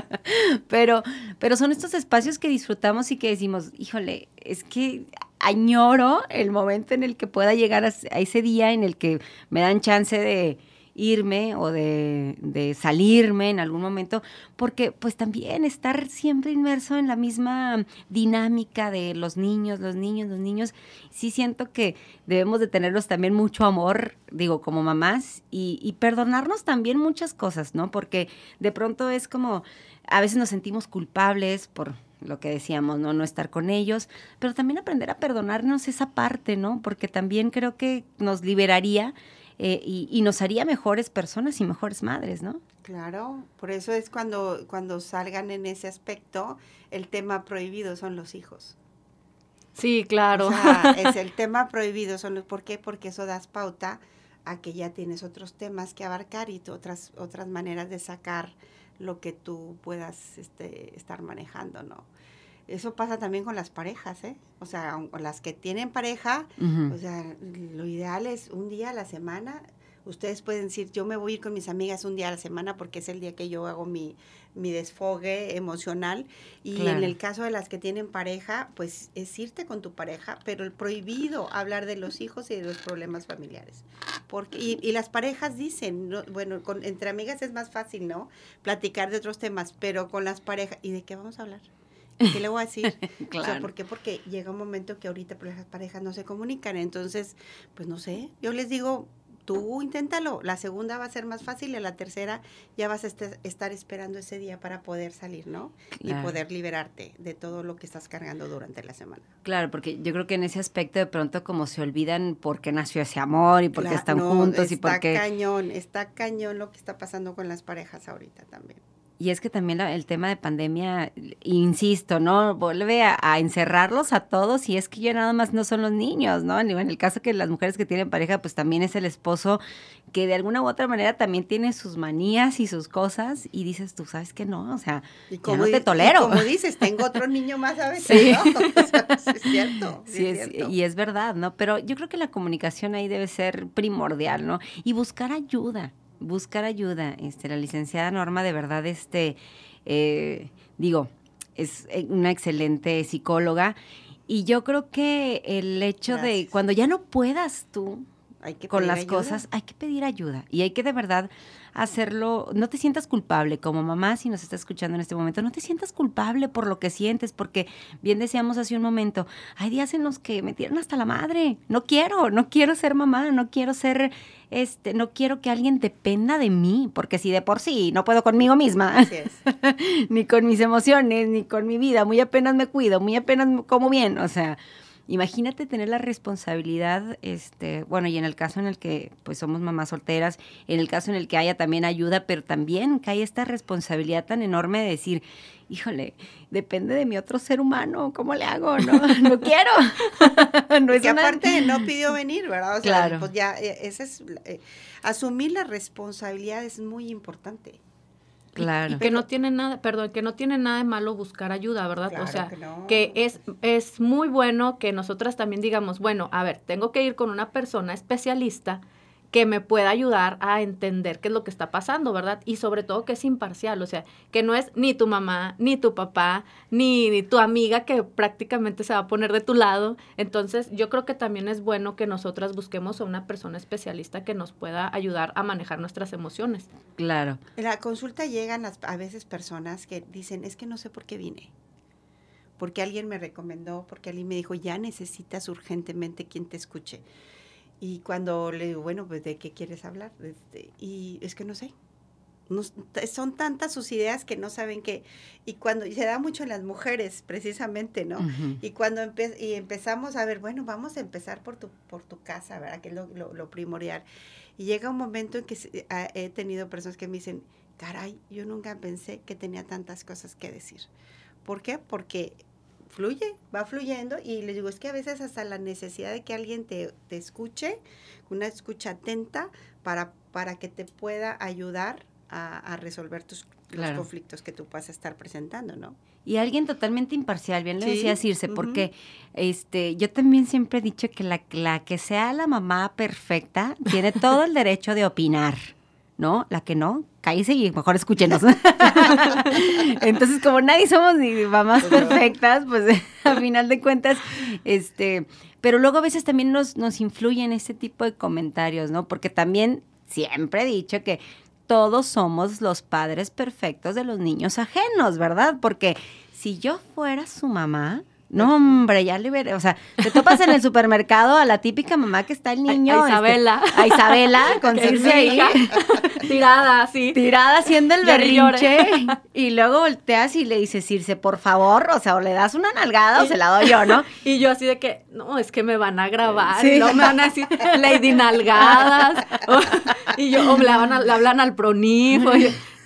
Speaker 1: pero, pero son estos espacios que disfrutamos y que decimos, híjole, es que añoro el momento en el que pueda llegar a, a ese día en el que me dan chance de irme o de, de salirme en algún momento, porque pues también estar siempre inmerso en la misma dinámica de los niños, los niños, los niños, sí siento que debemos de tenerlos también mucho amor, digo, como mamás, y, y perdonarnos también muchas cosas, ¿no? Porque de pronto es como, a veces nos sentimos culpables por lo que decíamos, ¿no? No estar con ellos, pero también aprender a perdonarnos esa parte, ¿no? Porque también creo que nos liberaría eh, y, y nos haría mejores personas y mejores madres, ¿no?
Speaker 3: Claro, por eso es cuando, cuando salgan en ese aspecto, el tema prohibido son los hijos.
Speaker 2: Sí, claro.
Speaker 3: O sea, es el tema prohibido. Son los, ¿Por qué? Porque eso das pauta a que ya tienes otros temas que abarcar y otras, otras maneras de sacar lo que tú puedas este, estar manejando, ¿no? Eso pasa también con las parejas, ¿eh? O sea, con las que tienen pareja, o sea, lo ideal es un día a la semana ustedes pueden decir, yo me voy a ir con mis amigas un día a la semana porque es el día que yo hago mi, mi desfogue emocional. Y en el caso de las que tienen pareja, pues es irte con tu pareja, pero el prohibido hablar de los hijos y de los problemas familiares. Porque, y, las parejas dicen, bueno, con, entre amigas es más fácil, ¿no? Platicar de otros temas, pero con las parejas, ¿y de qué vamos a hablar? ¿Qué le voy a decir? claro. ¿por qué? Porque llega un momento que ahorita pues, las parejas no se comunican. Entonces, pues no sé, yo les digo, tú inténtalo. La segunda va a ser más fácil y la tercera ya vas a estar esperando ese día para poder salir, ¿no? Y poder liberarte de todo lo que estás cargando durante la semana.
Speaker 1: Claro, porque yo creo que en ese aspecto de pronto como se olvidan por qué nació ese amor y por qué están juntos y por qué...
Speaker 3: Está cañón, está cañón lo que está pasando con las parejas ahorita también.
Speaker 1: Y es que también el tema de pandemia, insisto, ¿no? Vuelve a, encerrarlos a todos y es que ya nada más no son los niños, ¿no? En el caso que las mujeres que tienen pareja, pues también es el esposo que de alguna u otra manera también tiene sus manías y sus cosas y dices, tú sabes que no, o sea, y como no te tolero.
Speaker 3: como dices, tengo otro niño más a veces, sí. ¿no? es cierto.
Speaker 1: Sí, es, y es verdad, ¿no? Pero yo creo que la comunicación ahí debe ser primordial, ¿no? Y buscar ayuda buscar ayuda. Este, la licenciada Norma de verdad, este, eh, digo, es eh, una excelente psicóloga. Y yo creo que el hecho de cuando ya no puedas tú hay que con las cosas, hay que pedir ayuda. Y hay que de verdad hacerlo, no te sientas culpable como mamá, si nos está escuchando en este momento, no te sientas culpable por lo que sientes, porque bien decíamos hace un momento, hay días en los que me tiran hasta la madre, no quiero, no quiero ser mamá, no quiero ser, este, no quiero que alguien dependa de mí, porque si de por sí no puedo conmigo misma, ni con mis emociones, ni con mi vida, muy apenas me cuido, muy apenas como bien, o sea, Imagínate tener la responsabilidad, este, bueno, y en el caso en el que pues somos mamás solteras, en el caso en el que haya también ayuda, pero también que haya esta responsabilidad tan enorme de decir, híjole, depende de mi otro ser humano, ¿cómo le hago? No, no quiero.
Speaker 3: no es que aparte no pidió venir, ¿verdad? O sea, claro. pues ya, eh, ese es, eh, asumir la responsabilidad es muy importante.
Speaker 2: Claro. que no tiene nada, perdón, que no tiene nada de malo buscar ayuda, ¿verdad? o sea, que, es, es muy bueno que nosotras también digamos, bueno, a ver, tengo que ir con una persona especialista que me pueda ayudar a entender qué es lo que está pasando, ¿verdad? Y sobre todo que es imparcial, o sea, que no es ni tu mamá, ni tu papá, ni, tu amiga que prácticamente se va a poner de tu lado. Entonces, yo creo que también es bueno que nosotras busquemos a una persona especialista que nos pueda ayudar a manejar nuestras emociones.
Speaker 1: Claro.
Speaker 3: En la consulta llegan a veces personas que dicen, es que no sé por qué vine porque alguien me recomendó, porque alguien me dijo, ya necesitas urgentemente quien te escuche. Y cuando le digo, bueno, pues de qué quieres hablar, este, y es que no sé. son tantas sus ideas que no saben qué. Y cuando se da mucho en las mujeres, precisamente, ¿no? Y cuando y empezamos a ver, bueno, vamos a empezar por tu, por tu casa, ¿verdad? Que es lo, lo, primordial. Y llega un momento en que he tenido personas que me dicen, caray, yo nunca pensé que tenía tantas cosas que decir. ¿Por qué? Porque fluye, va fluyendo y les digo, es que a veces hasta la necesidad de que alguien te, te escuche, una escucha atenta para, para que te pueda ayudar a, resolver tus los conflictos que tú puedas estar presentando, ¿no?
Speaker 1: Y alguien totalmente imparcial, bien le decía Circe, porque este, yo también siempre he dicho que la, la que sea la mamá perfecta tiene todo el derecho de opinar. ¿No? La que no, cállese y mejor escúchenos. Entonces, como nadie somos ni mamás perfectas, pues a final de cuentas, este, pero luego a veces también nos, nos influyen este tipo de comentarios, ¿no? Porque también siempre he dicho que todos somos los padres perfectos de los niños ajenos, ¿verdad? Porque si yo fuera su mamá, no, hombre, ya liberé. O sea, te topas en el supermercado a la típica mamá que está el niño.
Speaker 2: A, Isabela.
Speaker 1: Este, a Isabela, con Circe ahí.
Speaker 2: tirada, así.
Speaker 1: Tirada haciendo el berrinche. Y luego volteas y le dices, Circe, por favor. O sea, o le das una nalgada o se la doy yo, ¿no?
Speaker 2: Y yo así de que, no, es que me van a grabar. Sí. no me van a decir Lady Nalgadas. y yo, o le, hablan, al pronifo.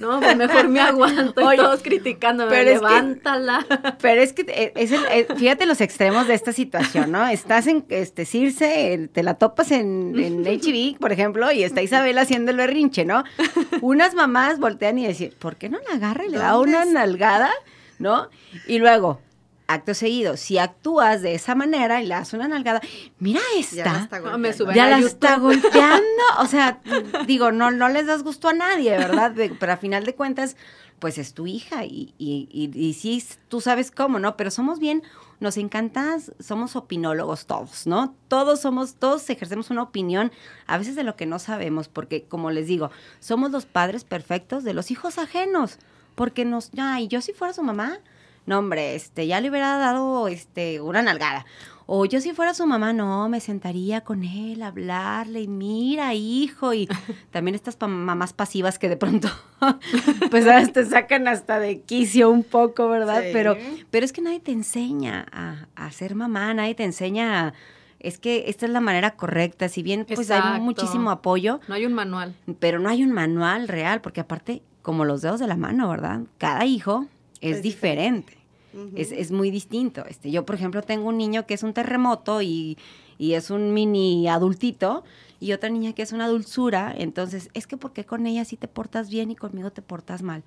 Speaker 2: No, pues mejor me aguanto y todos criticándome, pero levántala.
Speaker 1: pero es que es el, eh, fíjate los extremos de esta situación, ¿no? Estás en este Circe, te la topas en, en HB, por ejemplo, y está Isabel haciendo el berrinche, ¿no? Unas mamás voltean y dicen, ¿por qué no la agarra y le da una nalgada? ¿No? Y luego, acto seguido, si actúas de esa manera y le das una nalgada, mira esta. Ya la está
Speaker 2: golpeando.
Speaker 1: Ya la está golpeando. O sea, digo, no, no les das gusto a nadie, ¿verdad? Pero a final de cuentas, pues es tu hija y, y, y, y sí, tú sabes cómo, ¿no? Pero somos bien, nos encanta, somos opinólogos todos, ¿no? Todos somos, todos ejercemos una opinión, a veces de lo que no sabemos, porque como les digo, somos los padres perfectos de los hijos ajenos, porque nos, ay, yo si fuera su mamá, no hombre, este, ya le hubiera dado, este, una nalgada. O yo si fuera su mamá, no, me sentaría con él, a hablarle, y mira, hijo, y también estas pa- mamás pasivas que de pronto, pues te sacan hasta de quicio un poco, ¿verdad?
Speaker 3: Sí.
Speaker 1: Pero, pero es que nadie te enseña a, a ser mamá, nadie te enseña a- es que esta es la manera correcta, si bien pues hay muchísimo apoyo,
Speaker 2: No hay un manual.
Speaker 1: pero no hay un manual real, porque aparte, como los dedos de la mano, ¿verdad? Cada hijo es,
Speaker 3: Es
Speaker 1: diferente, es, es muy distinto. Este, yo, por ejemplo, tengo un niño que es un terremoto y, y es un mini adultito, y otra niña que es una dulzura, entonces, es que ¿por qué con ella sí te portas bien y conmigo te portas mal?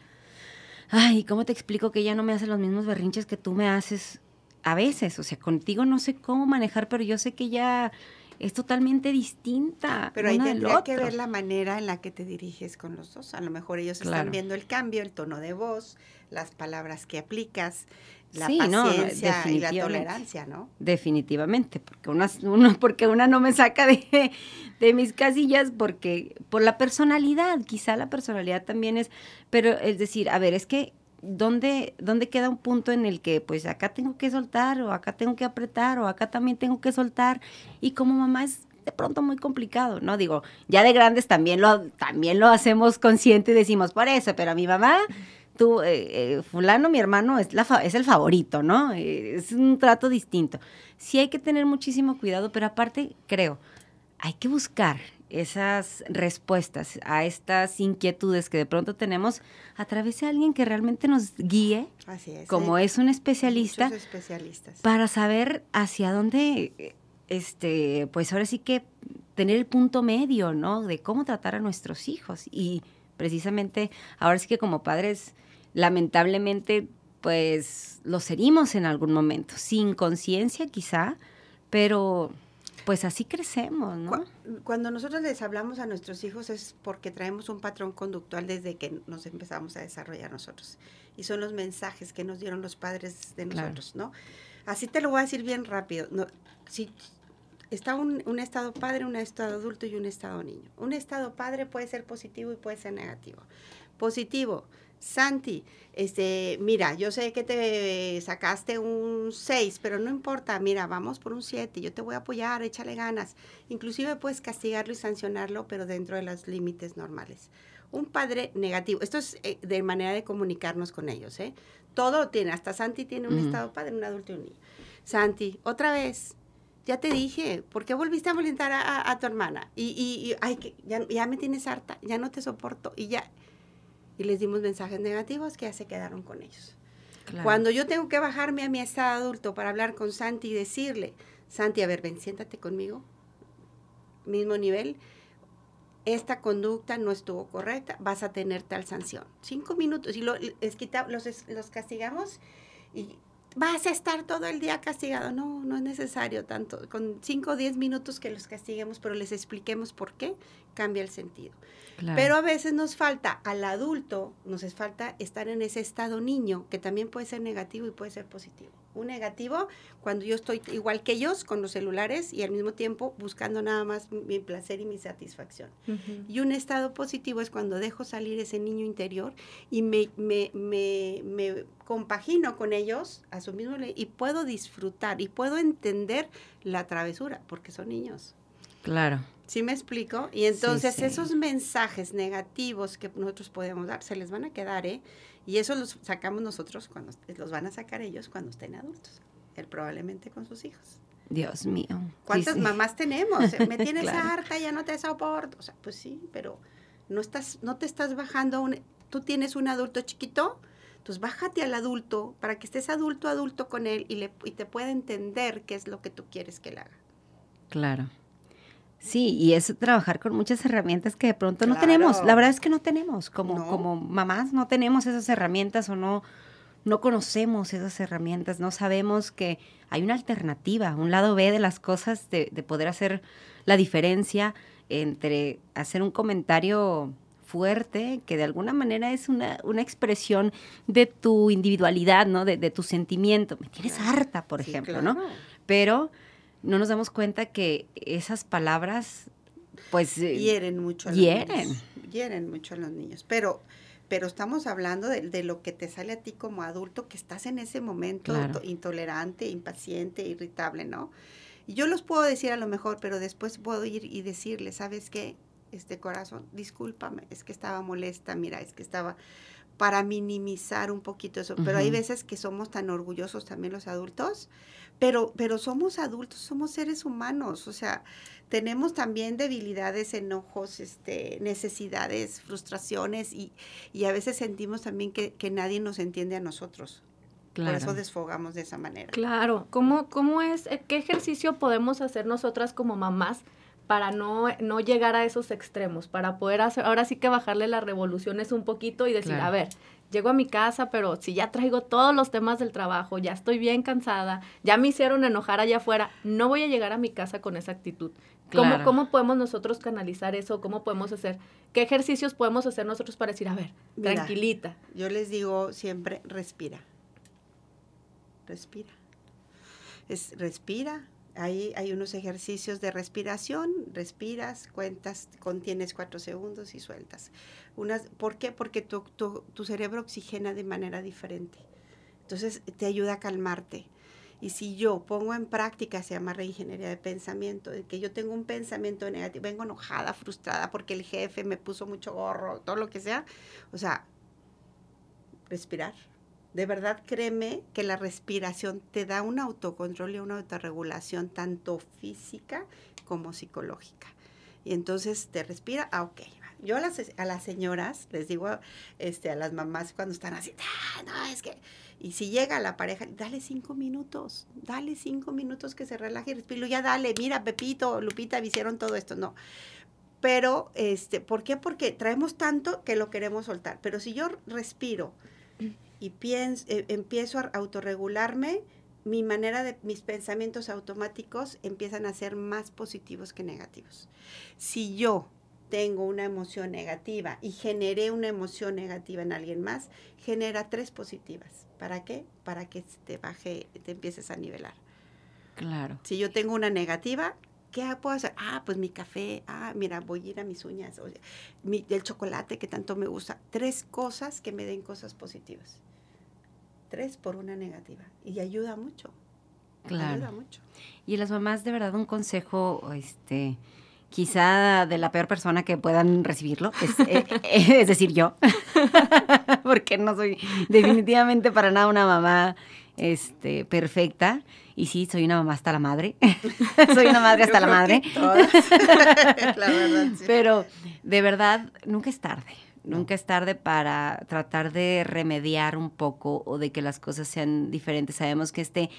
Speaker 1: Ay, ¿cómo te explico que ella no me hace los mismos berrinches que tú me haces a veces? O sea, contigo no sé cómo manejar, pero yo sé que ella es totalmente distinta.
Speaker 3: Pero ahí tendría que ver la manera en la que te diriges con los dos. A lo mejor ellos
Speaker 1: Claro.
Speaker 3: están viendo el cambio, el tono de voz, las palabras que aplicas, la
Speaker 1: Sí, no, no,
Speaker 3: paciencia y la tolerancia, ¿no?
Speaker 1: Definitivamente, porque una, uno, porque una no me saca de, de mis casillas, porque por la personalidad, quizá la personalidad también es, pero es decir, a ver, es que ¿dónde, dónde queda un punto en el que pues acá tengo que soltar, o acá tengo que apretar, o acá también tengo que soltar, y como mamá es de pronto muy complicado, ¿no? Digo, ya de grandes también lo, también lo hacemos consciente y decimos, por eso, pero a mi mamá tú, eh, eh, fulano, mi hermano, es, la fa- es el favorito, ¿no? Eh, es un trato distinto. Sí hay que tener muchísimo cuidado, pero aparte, creo, hay que buscar esas respuestas a estas inquietudes que de pronto tenemos a través de alguien que realmente nos guíe,
Speaker 3: Así es.
Speaker 1: como es un especialista,
Speaker 3: especialistas.
Speaker 1: para saber hacia dónde, este, pues ahora sí que tener el punto medio, ¿no? De cómo tratar a nuestros hijos. Y precisamente ahora sí que como padres, lamentablemente, pues los herimos en algún momento, sin conciencia quizá, pero pues así crecemos, ¿no?
Speaker 3: Cu- Cuando nosotros les hablamos a nuestros hijos es porque traemos un patrón conductual desde que nos empezamos a desarrollar nosotros. Y son los mensajes que nos dieron los padres de
Speaker 1: Claro.
Speaker 3: nosotros, ¿no? Así te lo voy a decir bien rápido. No, si está un, un estado padre, un estado adulto y un estado niño. Un estado padre puede ser positivo y puede ser negativo. Positivo, Santi, este, mira, yo sé que te sacaste un 6, pero no importa, mira, vamos por un 7, yo te voy a apoyar, échale ganas. Inclusive puedes castigarlo y sancionarlo, pero dentro de los límites normales. Un padre negativo, esto es eh, de manera de comunicarnos con ellos, ¿eh? Todo lo tiene, hasta Santi tiene un
Speaker 1: Ujú.
Speaker 3: estado padre, un adulto y un niño. Santi, otra vez, ya te dije, ¿por qué volviste a molestar a, a- a tu hermana? Y, y, y, ay, que ya, ya me tienes harta, ya no te soporto, y ya. Y les dimos mensajes negativos que ya se quedaron con ellos.
Speaker 1: Claro.
Speaker 3: Cuando yo tengo que bajarme a mi estado adulto para hablar con Santi y decirle, Santi, a ver, ven, siéntate conmigo, mismo nivel, esta conducta no estuvo correcta, vas a tener tal sanción. Cinco minutos y lo, les quita- los, los castigamos y vas a estar todo el día castigado. No, no es necesario tanto. Con cinco o diez minutos que los castiguemos, pero les expliquemos por qué, cambia el sentido.
Speaker 1: Claro.
Speaker 3: Pero a veces nos falta, al adulto, nos falta estar en ese estado niño, que también puede ser negativo y puede ser positivo. Un negativo, cuando yo estoy igual que ellos con los celulares y al mismo tiempo buscando nada más mi placer y mi satisfacción. Y un estado positivo es cuando dejo salir ese niño interior y me, me, me, me compagino con ellos a su mismo y puedo disfrutar y puedo entender la travesura, porque son niños.
Speaker 1: Claro.
Speaker 3: ¿Sí me explico? Y entonces
Speaker 1: sí.
Speaker 3: esos mensajes negativos que nosotros podemos dar se les van a quedar, ¿eh? Y eso los sacamos nosotros cuando los van a sacar ellos cuando estén adultos, él probablemente con sus hijos.
Speaker 1: Dios mío.
Speaker 3: ¿Cuántas
Speaker 1: sí.
Speaker 3: mamás tenemos? Eh, Me tienes
Speaker 1: Claro.
Speaker 3: harta, ya no te soporto. O sea, pues sí, pero no estás, no te estás bajando un, tú tienes un adulto chiquito, entonces bájate al adulto para que estés adulto adulto con él y le y te pueda entender qué es lo que tú quieres que él haga.
Speaker 1: Claro. Sí, y es trabajar con muchas herramientas que de pronto no tenemos. La verdad es que no tenemos. Como,
Speaker 3: No.
Speaker 1: como mamás no tenemos esas herramientas o no, no conocemos esas herramientas, no sabemos que hay una alternativa, un lado B de las cosas, de, de poder hacer la diferencia entre hacer un comentario fuerte, que de alguna manera es una, una expresión de tu individualidad, ¿no? De, de tu sentimiento. Me tienes harta, por
Speaker 3: Sí,
Speaker 1: ejemplo,
Speaker 3: claro.
Speaker 1: ¿no? Pero no nos damos cuenta que esas palabras, pues... eh,
Speaker 3: hieren mucho a los
Speaker 1: hieren.
Speaker 3: niños. Hieren mucho a los niños. Pero, pero estamos hablando de, de lo que te sale a ti como adulto, que estás en ese momento
Speaker 1: Claro.
Speaker 3: intolerante, impaciente, irritable, ¿no? Y yo los puedo decir a lo mejor, pero después puedo ir y decirle, ¿sabes qué? Este corazón, discúlpame, es que estaba molesta, mira, es que estaba para minimizar un poquito eso. Pero hay veces que somos tan orgullosos también los adultos, pero, pero somos adultos, somos seres humanos, o sea, tenemos también debilidades, enojos, este, necesidades, frustraciones y, y a veces sentimos también que, que nadie nos entiende a nosotros.
Speaker 1: claro.
Speaker 3: Por eso desfogamos de esa manera.
Speaker 2: Claro, ¿cómo, cómo es, eh, qué ejercicio podemos hacer nosotras como mamás para no, no llegar a esos extremos, para poder hacer, ahora sí que bajarle las revoluciones un poquito y decir,
Speaker 1: Claro.
Speaker 2: a ver, llego a mi casa, pero si ya traigo todos los temas del trabajo, ya estoy bien cansada, ya me hicieron enojar allá afuera, no voy a llegar a mi casa con esa actitud. ¿Cómo,
Speaker 1: Claro.
Speaker 2: ¿Cómo podemos nosotros canalizar eso? ¿Cómo podemos hacer? ¿Qué ejercicios podemos hacer nosotros para decir, a ver,
Speaker 3: Mira.
Speaker 2: tranquilita?
Speaker 3: Yo les digo siempre, respira. Respira. Es, respira. Ahí hay unos ejercicios de respiración. Respiras, cuentas, contienes cuatro segundos y sueltas. ¿Por qué? Porque tu, tu, tu cerebro oxigena de manera diferente. Entonces te ayuda a calmarte. Y si yo pongo en práctica, se llama reingeniería de pensamiento, de que yo tengo un pensamiento negativo, vengo enojada, frustrada porque el jefe me puso mucho gorro, todo lo que sea. O sea, respirar. De verdad, créeme que la respiración te da un autocontrol y una autorregulación tanto física como psicológica. Y entonces te respira, ah, ok. Yo a las, a las señoras les digo, este, a las mamás cuando están así, "Ah, no, es que... Y si llega la pareja, dale cinco minutos, dale cinco minutos que se relaje y respire. Ya dale, mira, Pepito, Lupita, me hicieron todo esto. No, pero, este, ¿por qué? Porque traemos tanto que lo queremos soltar. Pero si yo respiro y pienso, eh, empiezo a autorregularme, mi manera de, mis pensamientos automáticos empiezan a ser más positivos que negativos. Si yo tengo una emoción negativa y generé una emoción negativa en alguien más, genera tres positivas. ¿Para qué? Para que te baje, te empieces a nivelar.
Speaker 1: Claro.
Speaker 3: Si yo tengo una negativa, ¿qué puedo hacer? Ah, pues mi café, ah, mira, voy a ir a mis uñas, o sea, mi- el chocolate que tanto me gusta. Tres cosas que me den cosas positivas. Tres por una negativa. Y ayuda mucho. Ayuda
Speaker 1: Claro.
Speaker 3: mucho.
Speaker 1: Y las mamás, de verdad, un consejo, este, quizá de la peor persona que puedan recibirlo, es, eh, eh, es decir, yo, porque no soy definitivamente para nada una mamá este, perfecta. Y sí, soy una mamá hasta la madre. soy una madre hasta
Speaker 3: Yo
Speaker 1: la madre.
Speaker 3: la verdad, sí.
Speaker 1: Pero de verdad, nunca es tarde. Nunca es tarde para tratar de remediar un poco o de que las cosas sean diferentes. Sabemos que este,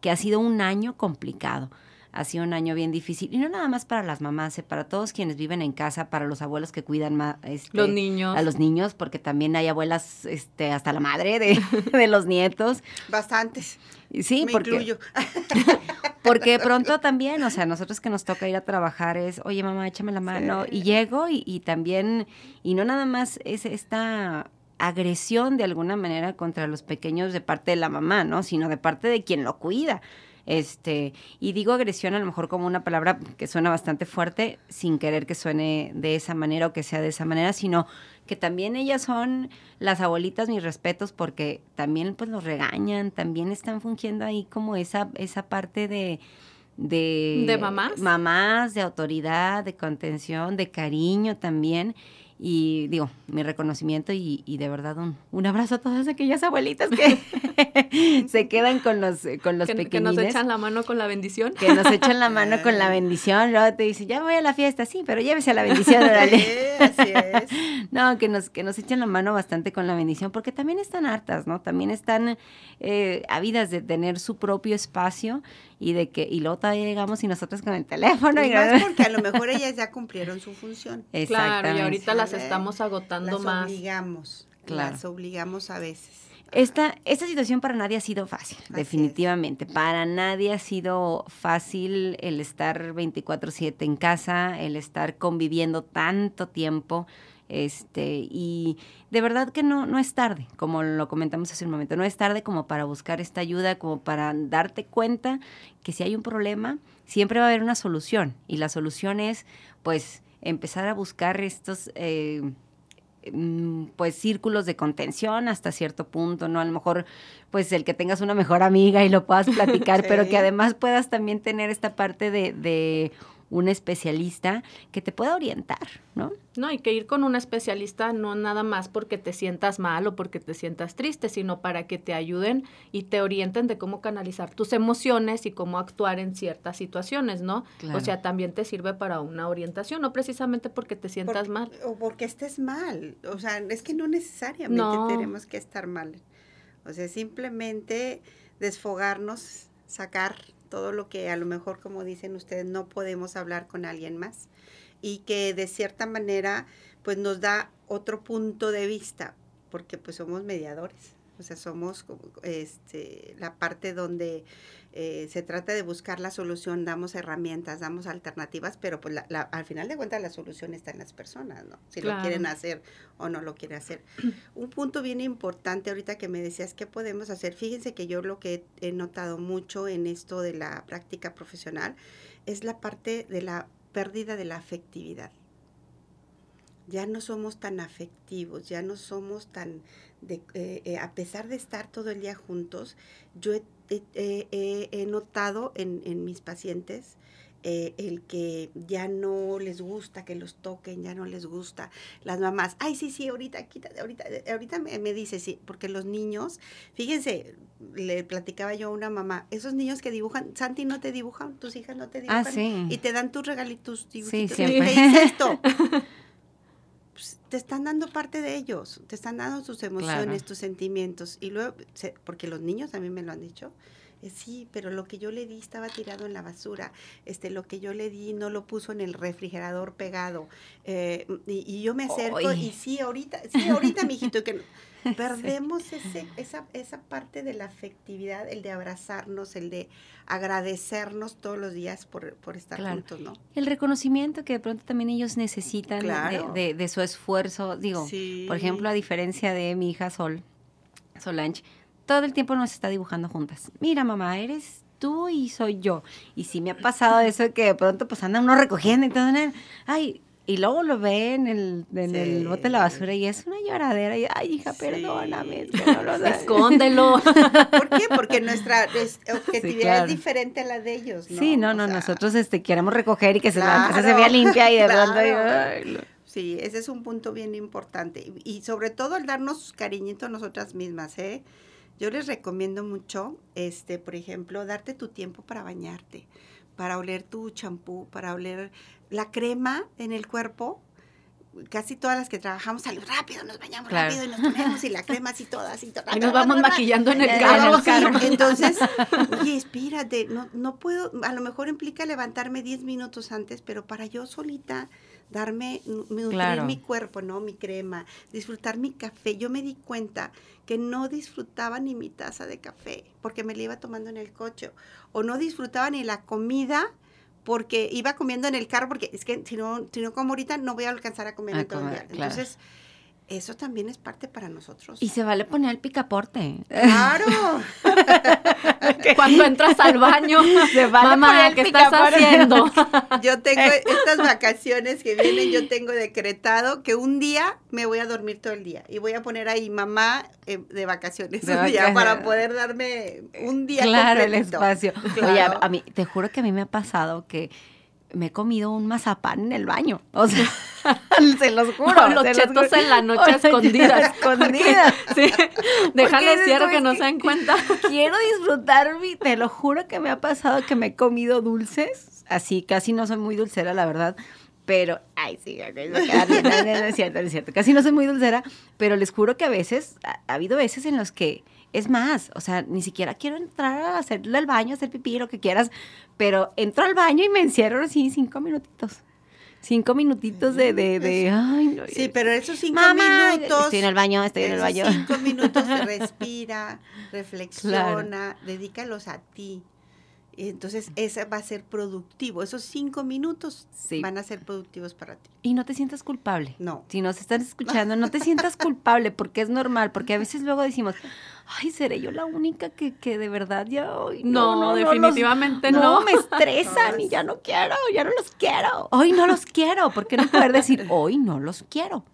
Speaker 1: que ha sido un año complicado. Ha sido un año bien difícil. Y no nada más para las mamás, eh, para todos quienes viven en casa, para los abuelos que cuidan ma- este,
Speaker 2: Los niños.
Speaker 1: a los niños, porque también hay abuelas este, hasta la madre de, de los nietos.
Speaker 3: Bastantes.
Speaker 1: Sí,
Speaker 3: me
Speaker 1: porque,
Speaker 3: incluyo.
Speaker 1: porque de pronto también, o sea, nosotros que nos toca ir a trabajar es, oye mamá, échame la mano.
Speaker 3: Sí.
Speaker 1: Y llego y, y también, y no nada más es esta agresión de alguna manera contra los pequeños de parte de la mamá, ¿no? Sino de parte de quien lo cuida. Este, y digo agresión a lo mejor como una palabra que suena bastante fuerte, sin querer que suene de esa manera o que sea de esa manera, sino que también ellas son las abuelitas, mis respetos, porque también pues los regañan, también están fungiendo ahí como esa, esa parte de, de...
Speaker 2: ¿De mamás?
Speaker 1: Mamás, de autoridad, de contención, de cariño también. Y digo, mi reconocimiento y, y de verdad un, un abrazo a todas aquellas abuelitas que se quedan con los, con los
Speaker 2: que, que
Speaker 1: pequeñines
Speaker 2: nos echan la mano con la bendición.
Speaker 1: que nos echan la mano con la bendición, luego te dicen, ya voy a la fiesta, sí, pero llévese a la bendición, órale.
Speaker 3: Sí, así es.
Speaker 1: No, que nos, que nos echen la mano bastante con la bendición, porque también están hartas, ¿no? También están eh, ávidas de tener su propio espacio y de que, y luego todavía llegamos y nosotros con el teléfono.
Speaker 3: Y
Speaker 1: y
Speaker 3: más porque a lo mejor ellas ya cumplieron su función.
Speaker 2: Claro, y ahorita las
Speaker 3: ¿Sabe?
Speaker 2: estamos agotando
Speaker 3: las
Speaker 2: más.
Speaker 3: obligamos.
Speaker 1: Claro.
Speaker 3: Las obligamos a veces.
Speaker 1: Esta, esta situación para nadie ha sido fácil, definitivamente. Para nadie ha sido fácil el estar 24/7 en casa, el estar conviviendo tanto tiempo. Este, y de verdad que no, no es tarde, como lo comentamos hace un momento, no es tarde como para buscar esta ayuda, como para darte cuenta que si hay un problema, siempre va a haber una solución. Y la solución es, pues, empezar a buscar estos... Eh, mm, pues círculos de contención hasta cierto punto, ¿no? A lo mejor pues el que tengas una mejor amiga y lo puedas platicar, pero que además puedas también tener esta parte de, de un especialista que te pueda orientar, ¿no?
Speaker 2: No, y que ir con un especialista no nada más porque te sientas mal o porque te sientas triste, sino para que te ayuden y te orienten de cómo canalizar tus emociones y cómo actuar en ciertas situaciones, ¿no? O sea, también te sirve para una orientación, no precisamente porque te sientas mal.
Speaker 3: O porque estés mal, o sea, es que no necesariamente tenemos que estar mal. O sea, simplemente desfogarnos, sacar todo lo que a lo mejor, como dicen ustedes, no podemos hablar con alguien más y que de cierta manera pues nos da otro punto de vista, porque pues somos mediadores, o sea, somos este, la parte donde eh, se trata de buscar la solución, damos herramientas, damos alternativas, pero pues al final de cuentas la solución está en las personas, ¿no? Si lo quieren hacer o no lo quieren hacer. Un punto bien importante ahorita que me decías, ¿qué podemos hacer? Fíjense que yo lo que he notado mucho en esto de la práctica profesional es la parte de la pérdida de la afectividad ya no somos tan afectivos, ya no somos tan, de, eh, eh, a pesar de estar todo el día juntos, yo he he notado en, mis pacientes eh, el que ya no les gusta que los toquen, ya no les gusta. Las mamás, ay, sí, sí, ahorita, quítate, ahorita, ahorita me, dice, sí, porque los niños, fíjense, le platicaba yo a una mamá, esos niños que dibujan, Santi no te dibujan, tus hijas no te ah, dibujan, y te dan tus regalitos, dibujitos, sí, dice esto? Pues, te están dando parte de ellos, te están dando tus emociones, tus sentimientos. Y luego, porque los niños a mí me lo han dicho, sí, pero lo que yo le di estaba tirado en la basura, este, lo que yo le di no lo puso en el refrigerador pegado. Eh, y, yo me acerco y sí, ahorita, sí, ahorita, mijito, que perdemos ese, esa, esa parte de la afectividad, el de abrazarnos, el de agradecernos todos los días por, estar juntos, ¿no?
Speaker 1: El reconocimiento que de pronto también ellos necesitan de, de, su esfuerzo. Digo, por ejemplo, a diferencia de mi hija Sol, Solange, todo el tiempo nos está dibujando juntas. Mira, mamá, eres tú y soy yo. Y sí me ha pasado eso que de pronto pues anda uno recogiendo y todo. Ay, y luego lo ve en el, en el bote de la basura y es una lloradera. Y, ay, hija, perdóname.
Speaker 2: Escóndelo.
Speaker 3: ¿Por qué? Porque nuestra objetividad es diferente a la de ellos, ¿no?
Speaker 1: Sí, no, no, nosotros este, queremos recoger y que se, la, se vea limpia y de pronto...
Speaker 3: Sí, ese es un punto bien importante. Y sobre todo el darnos cariñito a nosotras mismas, ¿eh? Yo les recomiendo mucho, este, por ejemplo, darte tu tiempo para bañarte, para oler tu champú, para oler la crema en el cuerpo. Casi todas las que trabajamos salimos rápido, nos bañamos rápido y nos ponemos y la crema así todas. Y,
Speaker 2: y nos vamos maquillando en el carro.
Speaker 3: entonces, oye, espérate, no, no puedo, a lo mejor implica levantarme 10 minutos antes, pero para yo solita darme, nutrir mi cuerpo, ¿no? Mi crema, disfrutar mi café. Yo me di cuenta que no disfrutaba ni mi taza de café porque me la iba tomando en el coche. O no disfrutaba ni la comida porque iba comiendo en el carro porque es que si no, si no como ahorita no voy a alcanzar a comer en todo el día. Entonces, eso también es parte para nosotros.
Speaker 1: Y se vale poner el picaporte.
Speaker 3: Claro.
Speaker 2: Cuando entras al baño, se vale Mamá, ¿qué estás haciendo?
Speaker 3: Yo tengo estas vacaciones que vienen, yo tengo decretado que un día me voy a dormir todo el día y voy a poner ahí mamá eh, de vacaciones un día para poder darme un día
Speaker 1: Claro, el espacio. Oye, a mí, te juro que a mí me ha pasado que me he comido un mazapán en el baño. O sea, se los juro.
Speaker 2: los chetos en la noche escondidas.
Speaker 1: escondidas.
Speaker 2: sí. Déjale cierro que no se den cuenta.
Speaker 1: Quiero disfrutar, te lo juro que me ha pasado que me he comido dulces. Así, casi no soy muy dulcera, la verdad. Pero, ay, sí, no, es cierto, es cierto. Casi no soy muy dulcera, pero les juro que a veces, ha, ha habido veces en los que es más, o sea, ni siquiera quiero entrar a hacerle el baño, hacer pipí, lo que quieras, pero entro al baño y me encierro así cinco minutitos. Cinco minutitos de, de, de ay, no,
Speaker 3: Sí, pero esos cinco
Speaker 1: Mamá,
Speaker 3: minutos.
Speaker 1: estoy en el baño, estoy en el baño.
Speaker 3: Cinco minutos de respira, reflexiona, dedícalos a ti. Entonces, ese va a ser productivo. Esos cinco minutos
Speaker 1: Sí.
Speaker 3: van a ser productivos para ti.
Speaker 1: Y no te sientas culpable.
Speaker 3: No.
Speaker 1: Si nos están escuchando, no te sientas culpable porque es normal, porque a veces luego decimos, ay, seré yo la única que, que de verdad ya... ay,
Speaker 2: No,
Speaker 1: los-
Speaker 2: definitivamente
Speaker 1: no.
Speaker 2: no.
Speaker 1: me estresan y ya no quiero, ya no los quiero. Hoy no los quiero, ¿por qué no poder decir, hoy no los quiero?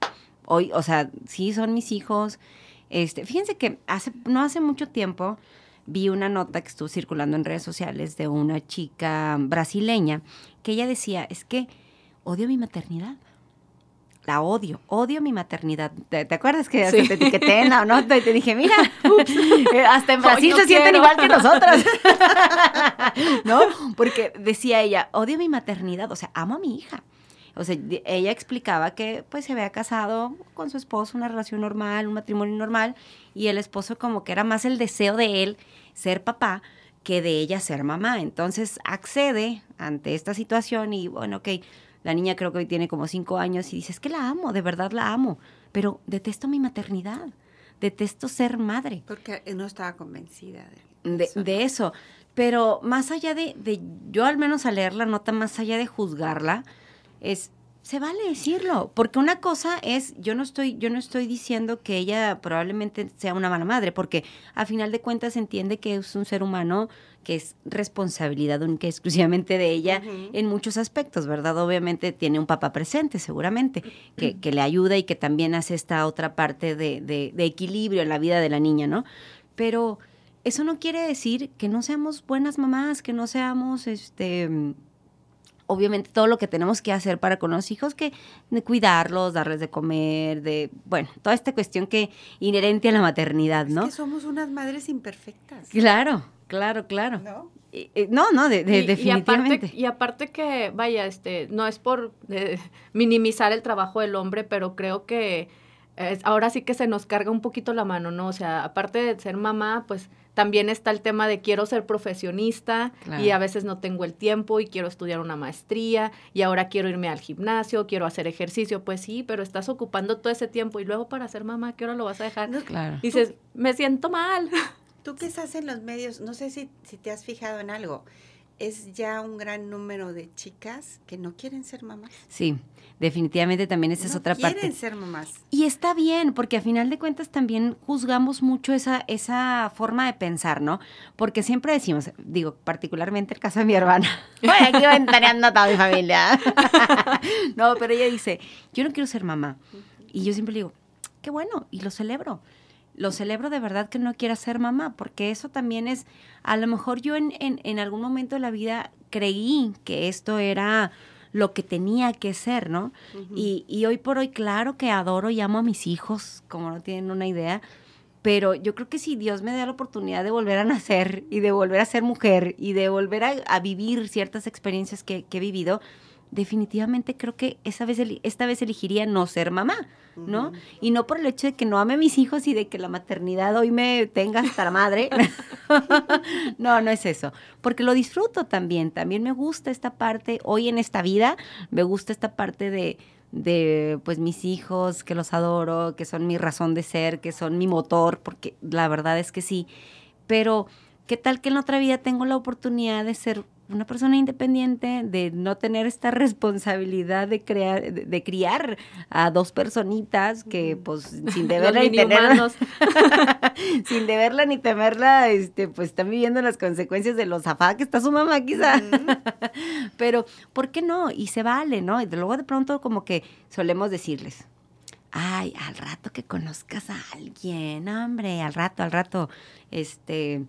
Speaker 1: Hoy, o sea, sí son mis hijos. Este, fíjense que hace, no hace mucho tiempo vi una nota que estuvo circulando en redes sociales de una chica brasileña que ella decía, es que odio mi maternidad. La odio, odio mi maternidad. ¿Te, te acuerdas que hasta te etiqueté en la nota y te dije, mira, eh, hasta en Brasil se sienten igual que nosotras? ¿No? Porque decía ella, odio mi maternidad, o sea, amo a mi hija. O sea, ella explicaba que pues se había casado con su esposo, una relación normal, un matrimonio normal, y el esposo como que era más el deseo de él ser papá que de ella ser mamá. Entonces accede ante esta situación y bueno, ok, la niña creo que hoy tiene como cinco años y dice, es que la amo, de verdad la amo, pero detesto mi maternidad, detesto ser madre
Speaker 3: Porque no estaba convencida de,
Speaker 1: de,
Speaker 3: eso.
Speaker 1: de eso. Pero más allá de, de, yo al menos al leer la nota, más allá de juzgarla, es, se vale decirlo, porque una cosa es, yo no estoy, yo no estoy diciendo que ella probablemente sea una mala madre, porque a final de cuentas se entiende que es un ser humano que es responsabilidad única y exclusivamente de ella en muchos aspectos, ¿verdad? Obviamente tiene un papá presente, seguramente, que, que le ayuda y que también hace esta otra parte de, de- de equilibrio en la vida de la niña, ¿no? Pero eso no quiere decir que no seamos buenas mamás, que no seamos, este, obviamente todo lo que tenemos que hacer para con los hijos, que de cuidarlos, darles de comer, de, bueno, toda esta cuestión que inherente a la maternidad,
Speaker 3: Es
Speaker 1: ¿no?
Speaker 3: que somos unas madres imperfectas.
Speaker 1: Claro, claro, claro.
Speaker 3: ¿No?
Speaker 1: Eh, No, no, de, de-
Speaker 2: Y-
Speaker 1: definitivamente.
Speaker 2: Y aparte, y aparte que, vaya, este, no es por eh, minimizar el trabajo del hombre, pero creo que eh, ahora sí que se nos carga un poquito la mano, ¿no? O sea, aparte de ser mamá, pues también está el tema de quiero ser profesionista
Speaker 1: Claro.
Speaker 2: y a veces no tengo el tiempo y quiero estudiar una maestría y ahora quiero irme al gimnasio, quiero hacer ejercicio. Pues sí, pero estás ocupando todo ese tiempo y luego para ser mamá, ¿qué hora lo vas a dejar?
Speaker 3: No,
Speaker 1: Claro.
Speaker 2: Y dices, me siento mal.
Speaker 3: Tú que estás en los medios, no sé si, si te has fijado en algo, es ya un gran número de chicas que no quieren ser mamás.
Speaker 1: Sí, definitivamente también esa es
Speaker 3: no
Speaker 1: otra
Speaker 3: quieren
Speaker 1: parte.
Speaker 3: ser mamás.
Speaker 1: Y está bien, porque a final de cuentas también juzgamos mucho esa, esa forma de pensar, ¿no? Porque siempre decimos, digo, particularmente el caso de mi hermana. Bueno, aquí ventaneando a toda mi familia. no, pero ella dice, yo no quiero ser mamá. Y yo siempre le digo, qué bueno, y lo celebro. Lo celebro de verdad que no quiera ser mamá, porque eso también es, a lo mejor yo en, en, en algún momento de la vida creí que esto era lo que tenía que ser, ¿no? y, y hoy por hoy, claro que adoro y amo a mis hijos, como no tienen una idea, pero yo creo que si Dios me da la oportunidad de volver a nacer y de volver a ser mujer y de volver a, a vivir ciertas experiencias que, que he vivido, definitivamente creo que esa vez, esta vez elegiría no ser mamá, ¿no? Y no por el hecho de que no ame a mis hijos y de que la maternidad hoy me tenga hasta la madre. no, no es eso. Porque lo disfruto también. También me gusta esta parte, hoy en esta vida, me gusta esta parte de, de pues mis hijos, que los adoro, que son mi razón de ser, que son mi motor, porque la verdad es que sí. Pero, ¿qué tal que en la otra vida tengo la oportunidad de ser una persona independiente, de no tener esta responsabilidad de crear, de, de criar a dos personitas que, pues, sin
Speaker 2: Los
Speaker 1: deberla ni
Speaker 2: mini-humanos.
Speaker 1: sin deberla ni temerla, este, pues están viviendo las consecuencias de lo zafada que está su mamá, quizá. Pero, ¿por qué no? Y se vale, ¿no? Y luego de pronto como que solemos decirles, ay, al rato que conozcas a alguien, hombre, al rato, al rato, este,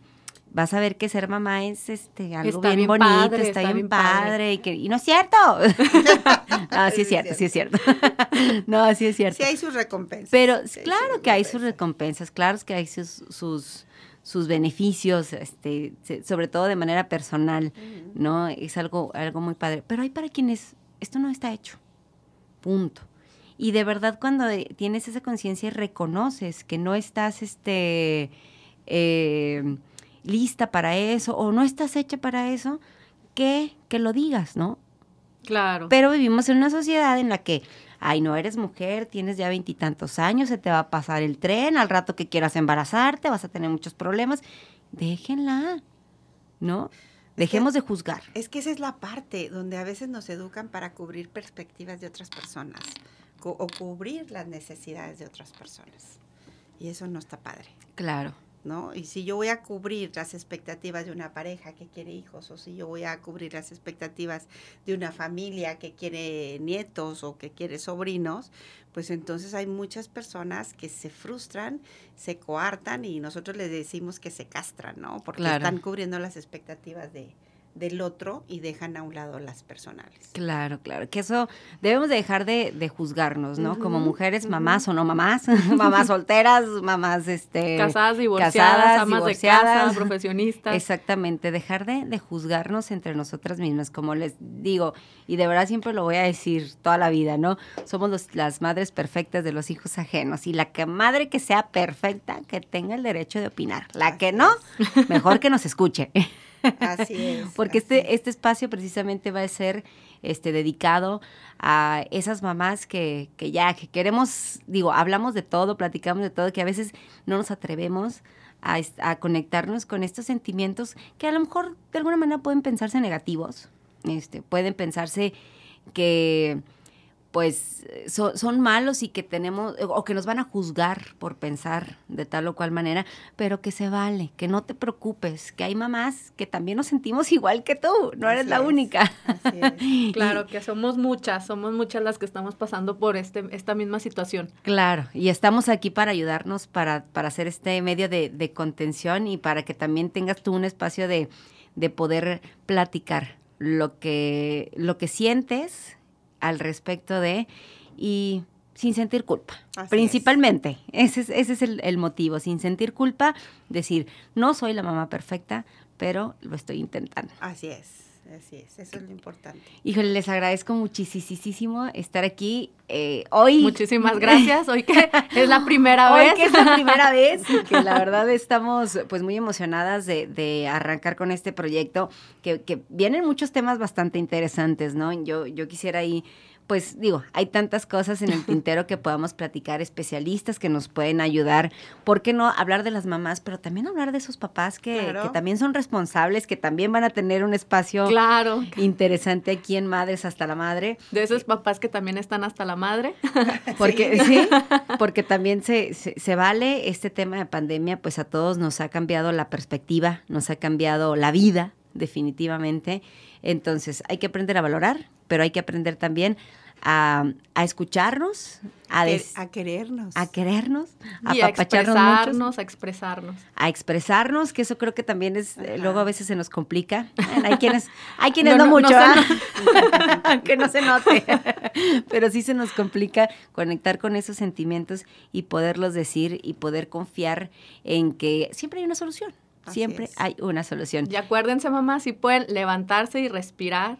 Speaker 1: vas a ver que ser mamá es este algo
Speaker 2: Está
Speaker 1: bien,
Speaker 2: bien
Speaker 1: bonito,
Speaker 2: padre,
Speaker 1: está,
Speaker 2: está
Speaker 1: bien,
Speaker 2: bien
Speaker 1: padre,
Speaker 2: padre.
Speaker 1: y que y no es cierto. no, sí es cierto, sí es cierto. no, sí es cierto.
Speaker 3: Sí hay sus recompensas.
Speaker 1: Pero
Speaker 3: Sí
Speaker 1: claro que hay sus
Speaker 3: recompensas.
Speaker 1: claro que hay sus, sus, sus beneficios, este, sobre todo de manera personal, ¿no? Es algo, algo muy padre. Pero hay para quienes esto no está hecho. Punto. Y de verdad cuando tienes esa conciencia y reconoces que no estás este, eh, lista para eso o no estás hecha para eso, que, que lo digas, ¿no?
Speaker 2: Claro.
Speaker 1: Pero vivimos en una sociedad en la que, ay, no eres mujer, tienes ya veintitantos años, se te va a pasar el tren, al rato que quieras embarazarte, vas a tener muchos problemas. Déjenla, ¿no? Dejemos de juzgar.
Speaker 3: Es que esa es la parte donde a veces nos educan para cubrir perspectivas de otras personas o cubrir las necesidades de otras personas. Y eso no está padre.
Speaker 1: Claro.
Speaker 3: ¿No? Y si yo voy a cubrir las expectativas de una pareja que quiere hijos, o si yo voy a cubrir las expectativas de una familia que quiere nietos o que quiere sobrinos, pues entonces hay muchas personas que se frustran, se coartan y nosotros les decimos que se castran, ¿no? Porque están cubriendo las expectativas de, del otro y dejan a un lado las personales.
Speaker 1: Claro, claro, que eso debemos de dejar de, juzgarnos, ¿no? Como mujeres, mamás o no mamás, mamás solteras, mamás este
Speaker 2: casadas, divorciadas, amas de casa, profesionistas.
Speaker 1: Exactamente, dejar de, de, juzgarnos entre nosotras mismas, como les digo, y de verdad siempre lo voy a decir toda la vida, ¿no? Somos las madres perfectas de los hijos ajenos y la que madre que sea perfecta, que tenga el derecho de opinar. La que no, mejor que nos escuche.
Speaker 3: Así es.
Speaker 1: Porque este, este espacio precisamente va a ser este, dedicado a esas mamás que, que ya que queremos, digo, hablamos de todo, platicamos de todo, que a veces no nos atrevemos a, a, conectarnos con estos sentimientos que a lo mejor de alguna manera pueden pensarse negativos, este, pueden pensarse que pues son, malos y que tenemos, o que nos van a juzgar por pensar de tal o cual manera, pero que se vale, que no te preocupes, que hay mamás que también nos sentimos igual que tú, no eres la única.
Speaker 2: claro, que somos muchas, somos muchas las que estamos pasando por este, esta misma situación.
Speaker 1: Claro, y estamos aquí para ayudarnos, para, para hacer este medio de, de contención y para que también tengas tú un espacio de, de poder platicar lo que, lo que sientes al respecto de y sin sentir culpa. principalmente, ese es, ese es el, el, motivo, sin sentir culpa, decir, no soy la mamá perfecta, pero lo estoy intentando.
Speaker 3: Así es. Así es, eso es lo importante.
Speaker 1: Híjole, les agradezco muchísimo estar aquí eh, hoy.
Speaker 2: Muchísimas gracias, hoy que es la primera vez.
Speaker 1: Hoy que es la primera vez, que la verdad estamos pues muy emocionadas de, de arrancar con este proyecto, que, que, vienen muchos temas bastante interesantes, ¿no? Yo, yo quisiera ahí pues digo, hay tantas cosas en el tintero que podamos platicar, especialistas que nos pueden ayudar. ¿Por qué no hablar de las mamás, pero también hablar de esos papás que, también son responsables, que también van a tener un espacio
Speaker 2: claro.
Speaker 1: interesante aquí en Madres hasta la Madre?
Speaker 2: De esos papás que también están hasta la madre.
Speaker 1: Porque sí, porque también se, se vale este tema de pandemia, pues a todos nos ha cambiado la perspectiva, nos ha cambiado la vida, definitivamente. Entonces, hay que aprender a valorar, pero hay que aprender también a, escucharnos, a,
Speaker 3: a, querernos.
Speaker 1: A querernos,
Speaker 2: a, y a expresarnos, a expresarnos.
Speaker 1: A expresarnos, que eso creo que también es, eh, luego a veces se nos complica. hay quienes, hay quienes no, mucho, ¿ah? que no se note, pero sí se nos complica conectar con esos sentimientos y poderlos decir y poder confiar en que siempre hay una solución. Siempre hay una solución.
Speaker 2: Y acuérdense, mamá, si pueden levantarse y respirar,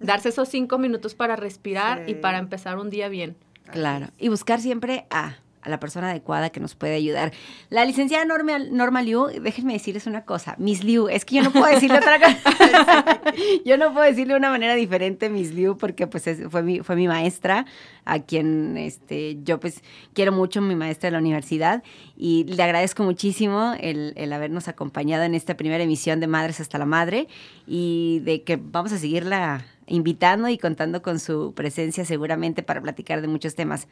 Speaker 2: darse esos cinco minutos para respirar y para empezar un día bien.
Speaker 1: Claro. Y buscar siempre a a la persona adecuada que nos puede ayudar. La licenciada Norma, Norma Liu, déjenme decirles una cosa, Miss Liu, es que yo no puedo decirle otra cosa. yo no puedo decirle de una manera diferente Miss Liu porque pues fue, mi, fue mi maestra, a quien este, yo pues quiero mucho, mi maestra de la universidad, y le agradezco muchísimo el, el habernos acompañado en esta primera emisión de Madres hasta la Madre y de que vamos a seguirla invitando y contando con su presencia seguramente para platicar de muchos temas.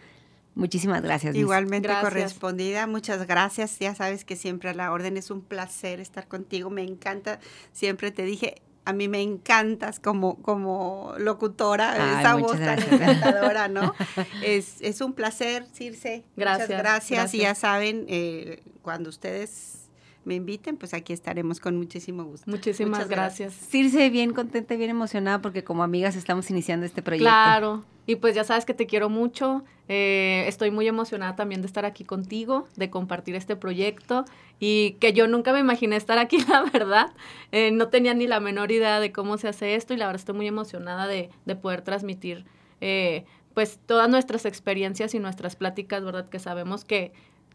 Speaker 1: Muchísimas gracias.
Speaker 3: Igualmente correspondida, muchas gracias. Ya sabes que siempre a la orden es un placer estar contigo. Me encanta, siempre te dije, a mí me encantas como, como locutora, esa voz tan encantadora, ¿no? es, es un placer, Circe. Gracias. Muchas gracias. Y ya saben, eh, cuando ustedes me inviten, pues aquí estaremos con muchísimo gusto.
Speaker 2: Muchísimas gracias.
Speaker 1: gracias. Circe, bien contenta y bien emocionada porque como amigas estamos iniciando este proyecto.
Speaker 2: Claro, y pues ya sabes que te quiero mucho. Eh, estoy muy emocionada también de estar aquí contigo, de compartir este proyecto y que yo nunca me imaginé estar aquí, la verdad. Eh, no tenía ni la menor idea de cómo se hace esto y la verdad estoy muy emocionada de, de poder transmitir eh, pues todas nuestras experiencias y nuestras pláticas, ¿verdad? Que sabemos que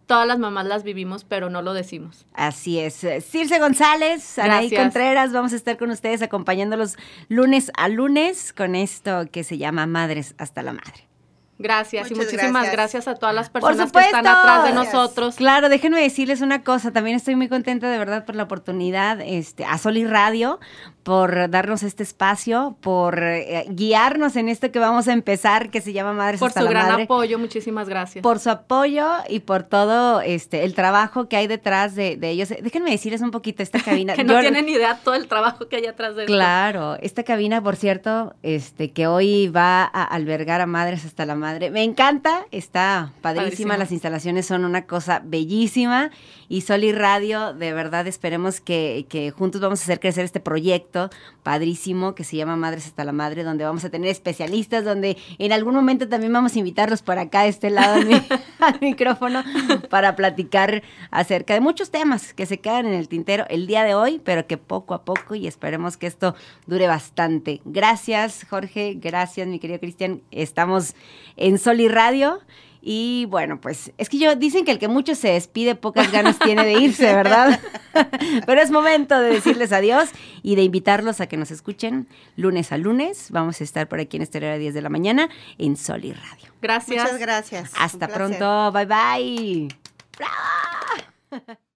Speaker 2: todas las mamás las vivimos, pero no lo decimos.
Speaker 1: Así es. Circe González, Anaí
Speaker 2: Gracias.
Speaker 1: Contreras, vamos a estar con ustedes acompañándolos lunes a lunes con esto que se llama Madres hasta la Madre.
Speaker 2: Gracias y muchísimas
Speaker 3: gracias.
Speaker 2: gracias. a todas las
Speaker 1: Por
Speaker 2: personas que están atrás de
Speaker 3: Gracias.
Speaker 2: nosotros.
Speaker 1: Claro, déjenme decirles una cosa, también estoy muy contenta de verdad por la oportunidad este, a Sol y Radio, por darnos este espacio, por eh, guiarnos en esto que vamos a empezar, que se llama Madres
Speaker 2: Por
Speaker 1: hasta
Speaker 2: su
Speaker 1: la
Speaker 2: gran
Speaker 1: Madre.
Speaker 2: apoyo, muchísimas gracias.
Speaker 1: por su apoyo y por todo este el trabajo que hay detrás de, de ellos. Déjenme decirles un poquito esta cabina.
Speaker 2: que no
Speaker 1: Yo-
Speaker 2: tienen idea todo el trabajo que hay atrás de esto.
Speaker 1: Claro, esta cabina, por cierto, este que hoy va a albergar a Madres hasta la Madre. Me encanta, está padrísima,
Speaker 2: Padrísimo.
Speaker 1: las instalaciones son una cosa bellísima y Sol y Radio, de verdad esperemos que, que juntos vamos a hacer crecer este proyecto padrísimo que se llama Madres hasta la Madre, donde vamos a tener especialistas, donde en algún momento también vamos a invitarlos por acá a este lado mi- al micrófono para platicar acerca de muchos temas que se quedan en el tintero el día de hoy, pero que poco a poco y esperemos que esto dure bastante. Gracias, Jorge, gracias, mi querido Cristian. Estamos en Sol y Radio. Y bueno, pues es que yo dicen que el que mucho se despide, pocas ganas tiene de irse, ¿verdad? Pero es momento de decirles adiós y de invitarlos a que nos escuchen lunes a lunes. Vamos a estar por aquí en este horario a 10 de la mañana en Sol y Radio.
Speaker 2: Gracias.
Speaker 3: Muchas gracias.
Speaker 1: Hasta pronto, bye bye. ¡Bravo!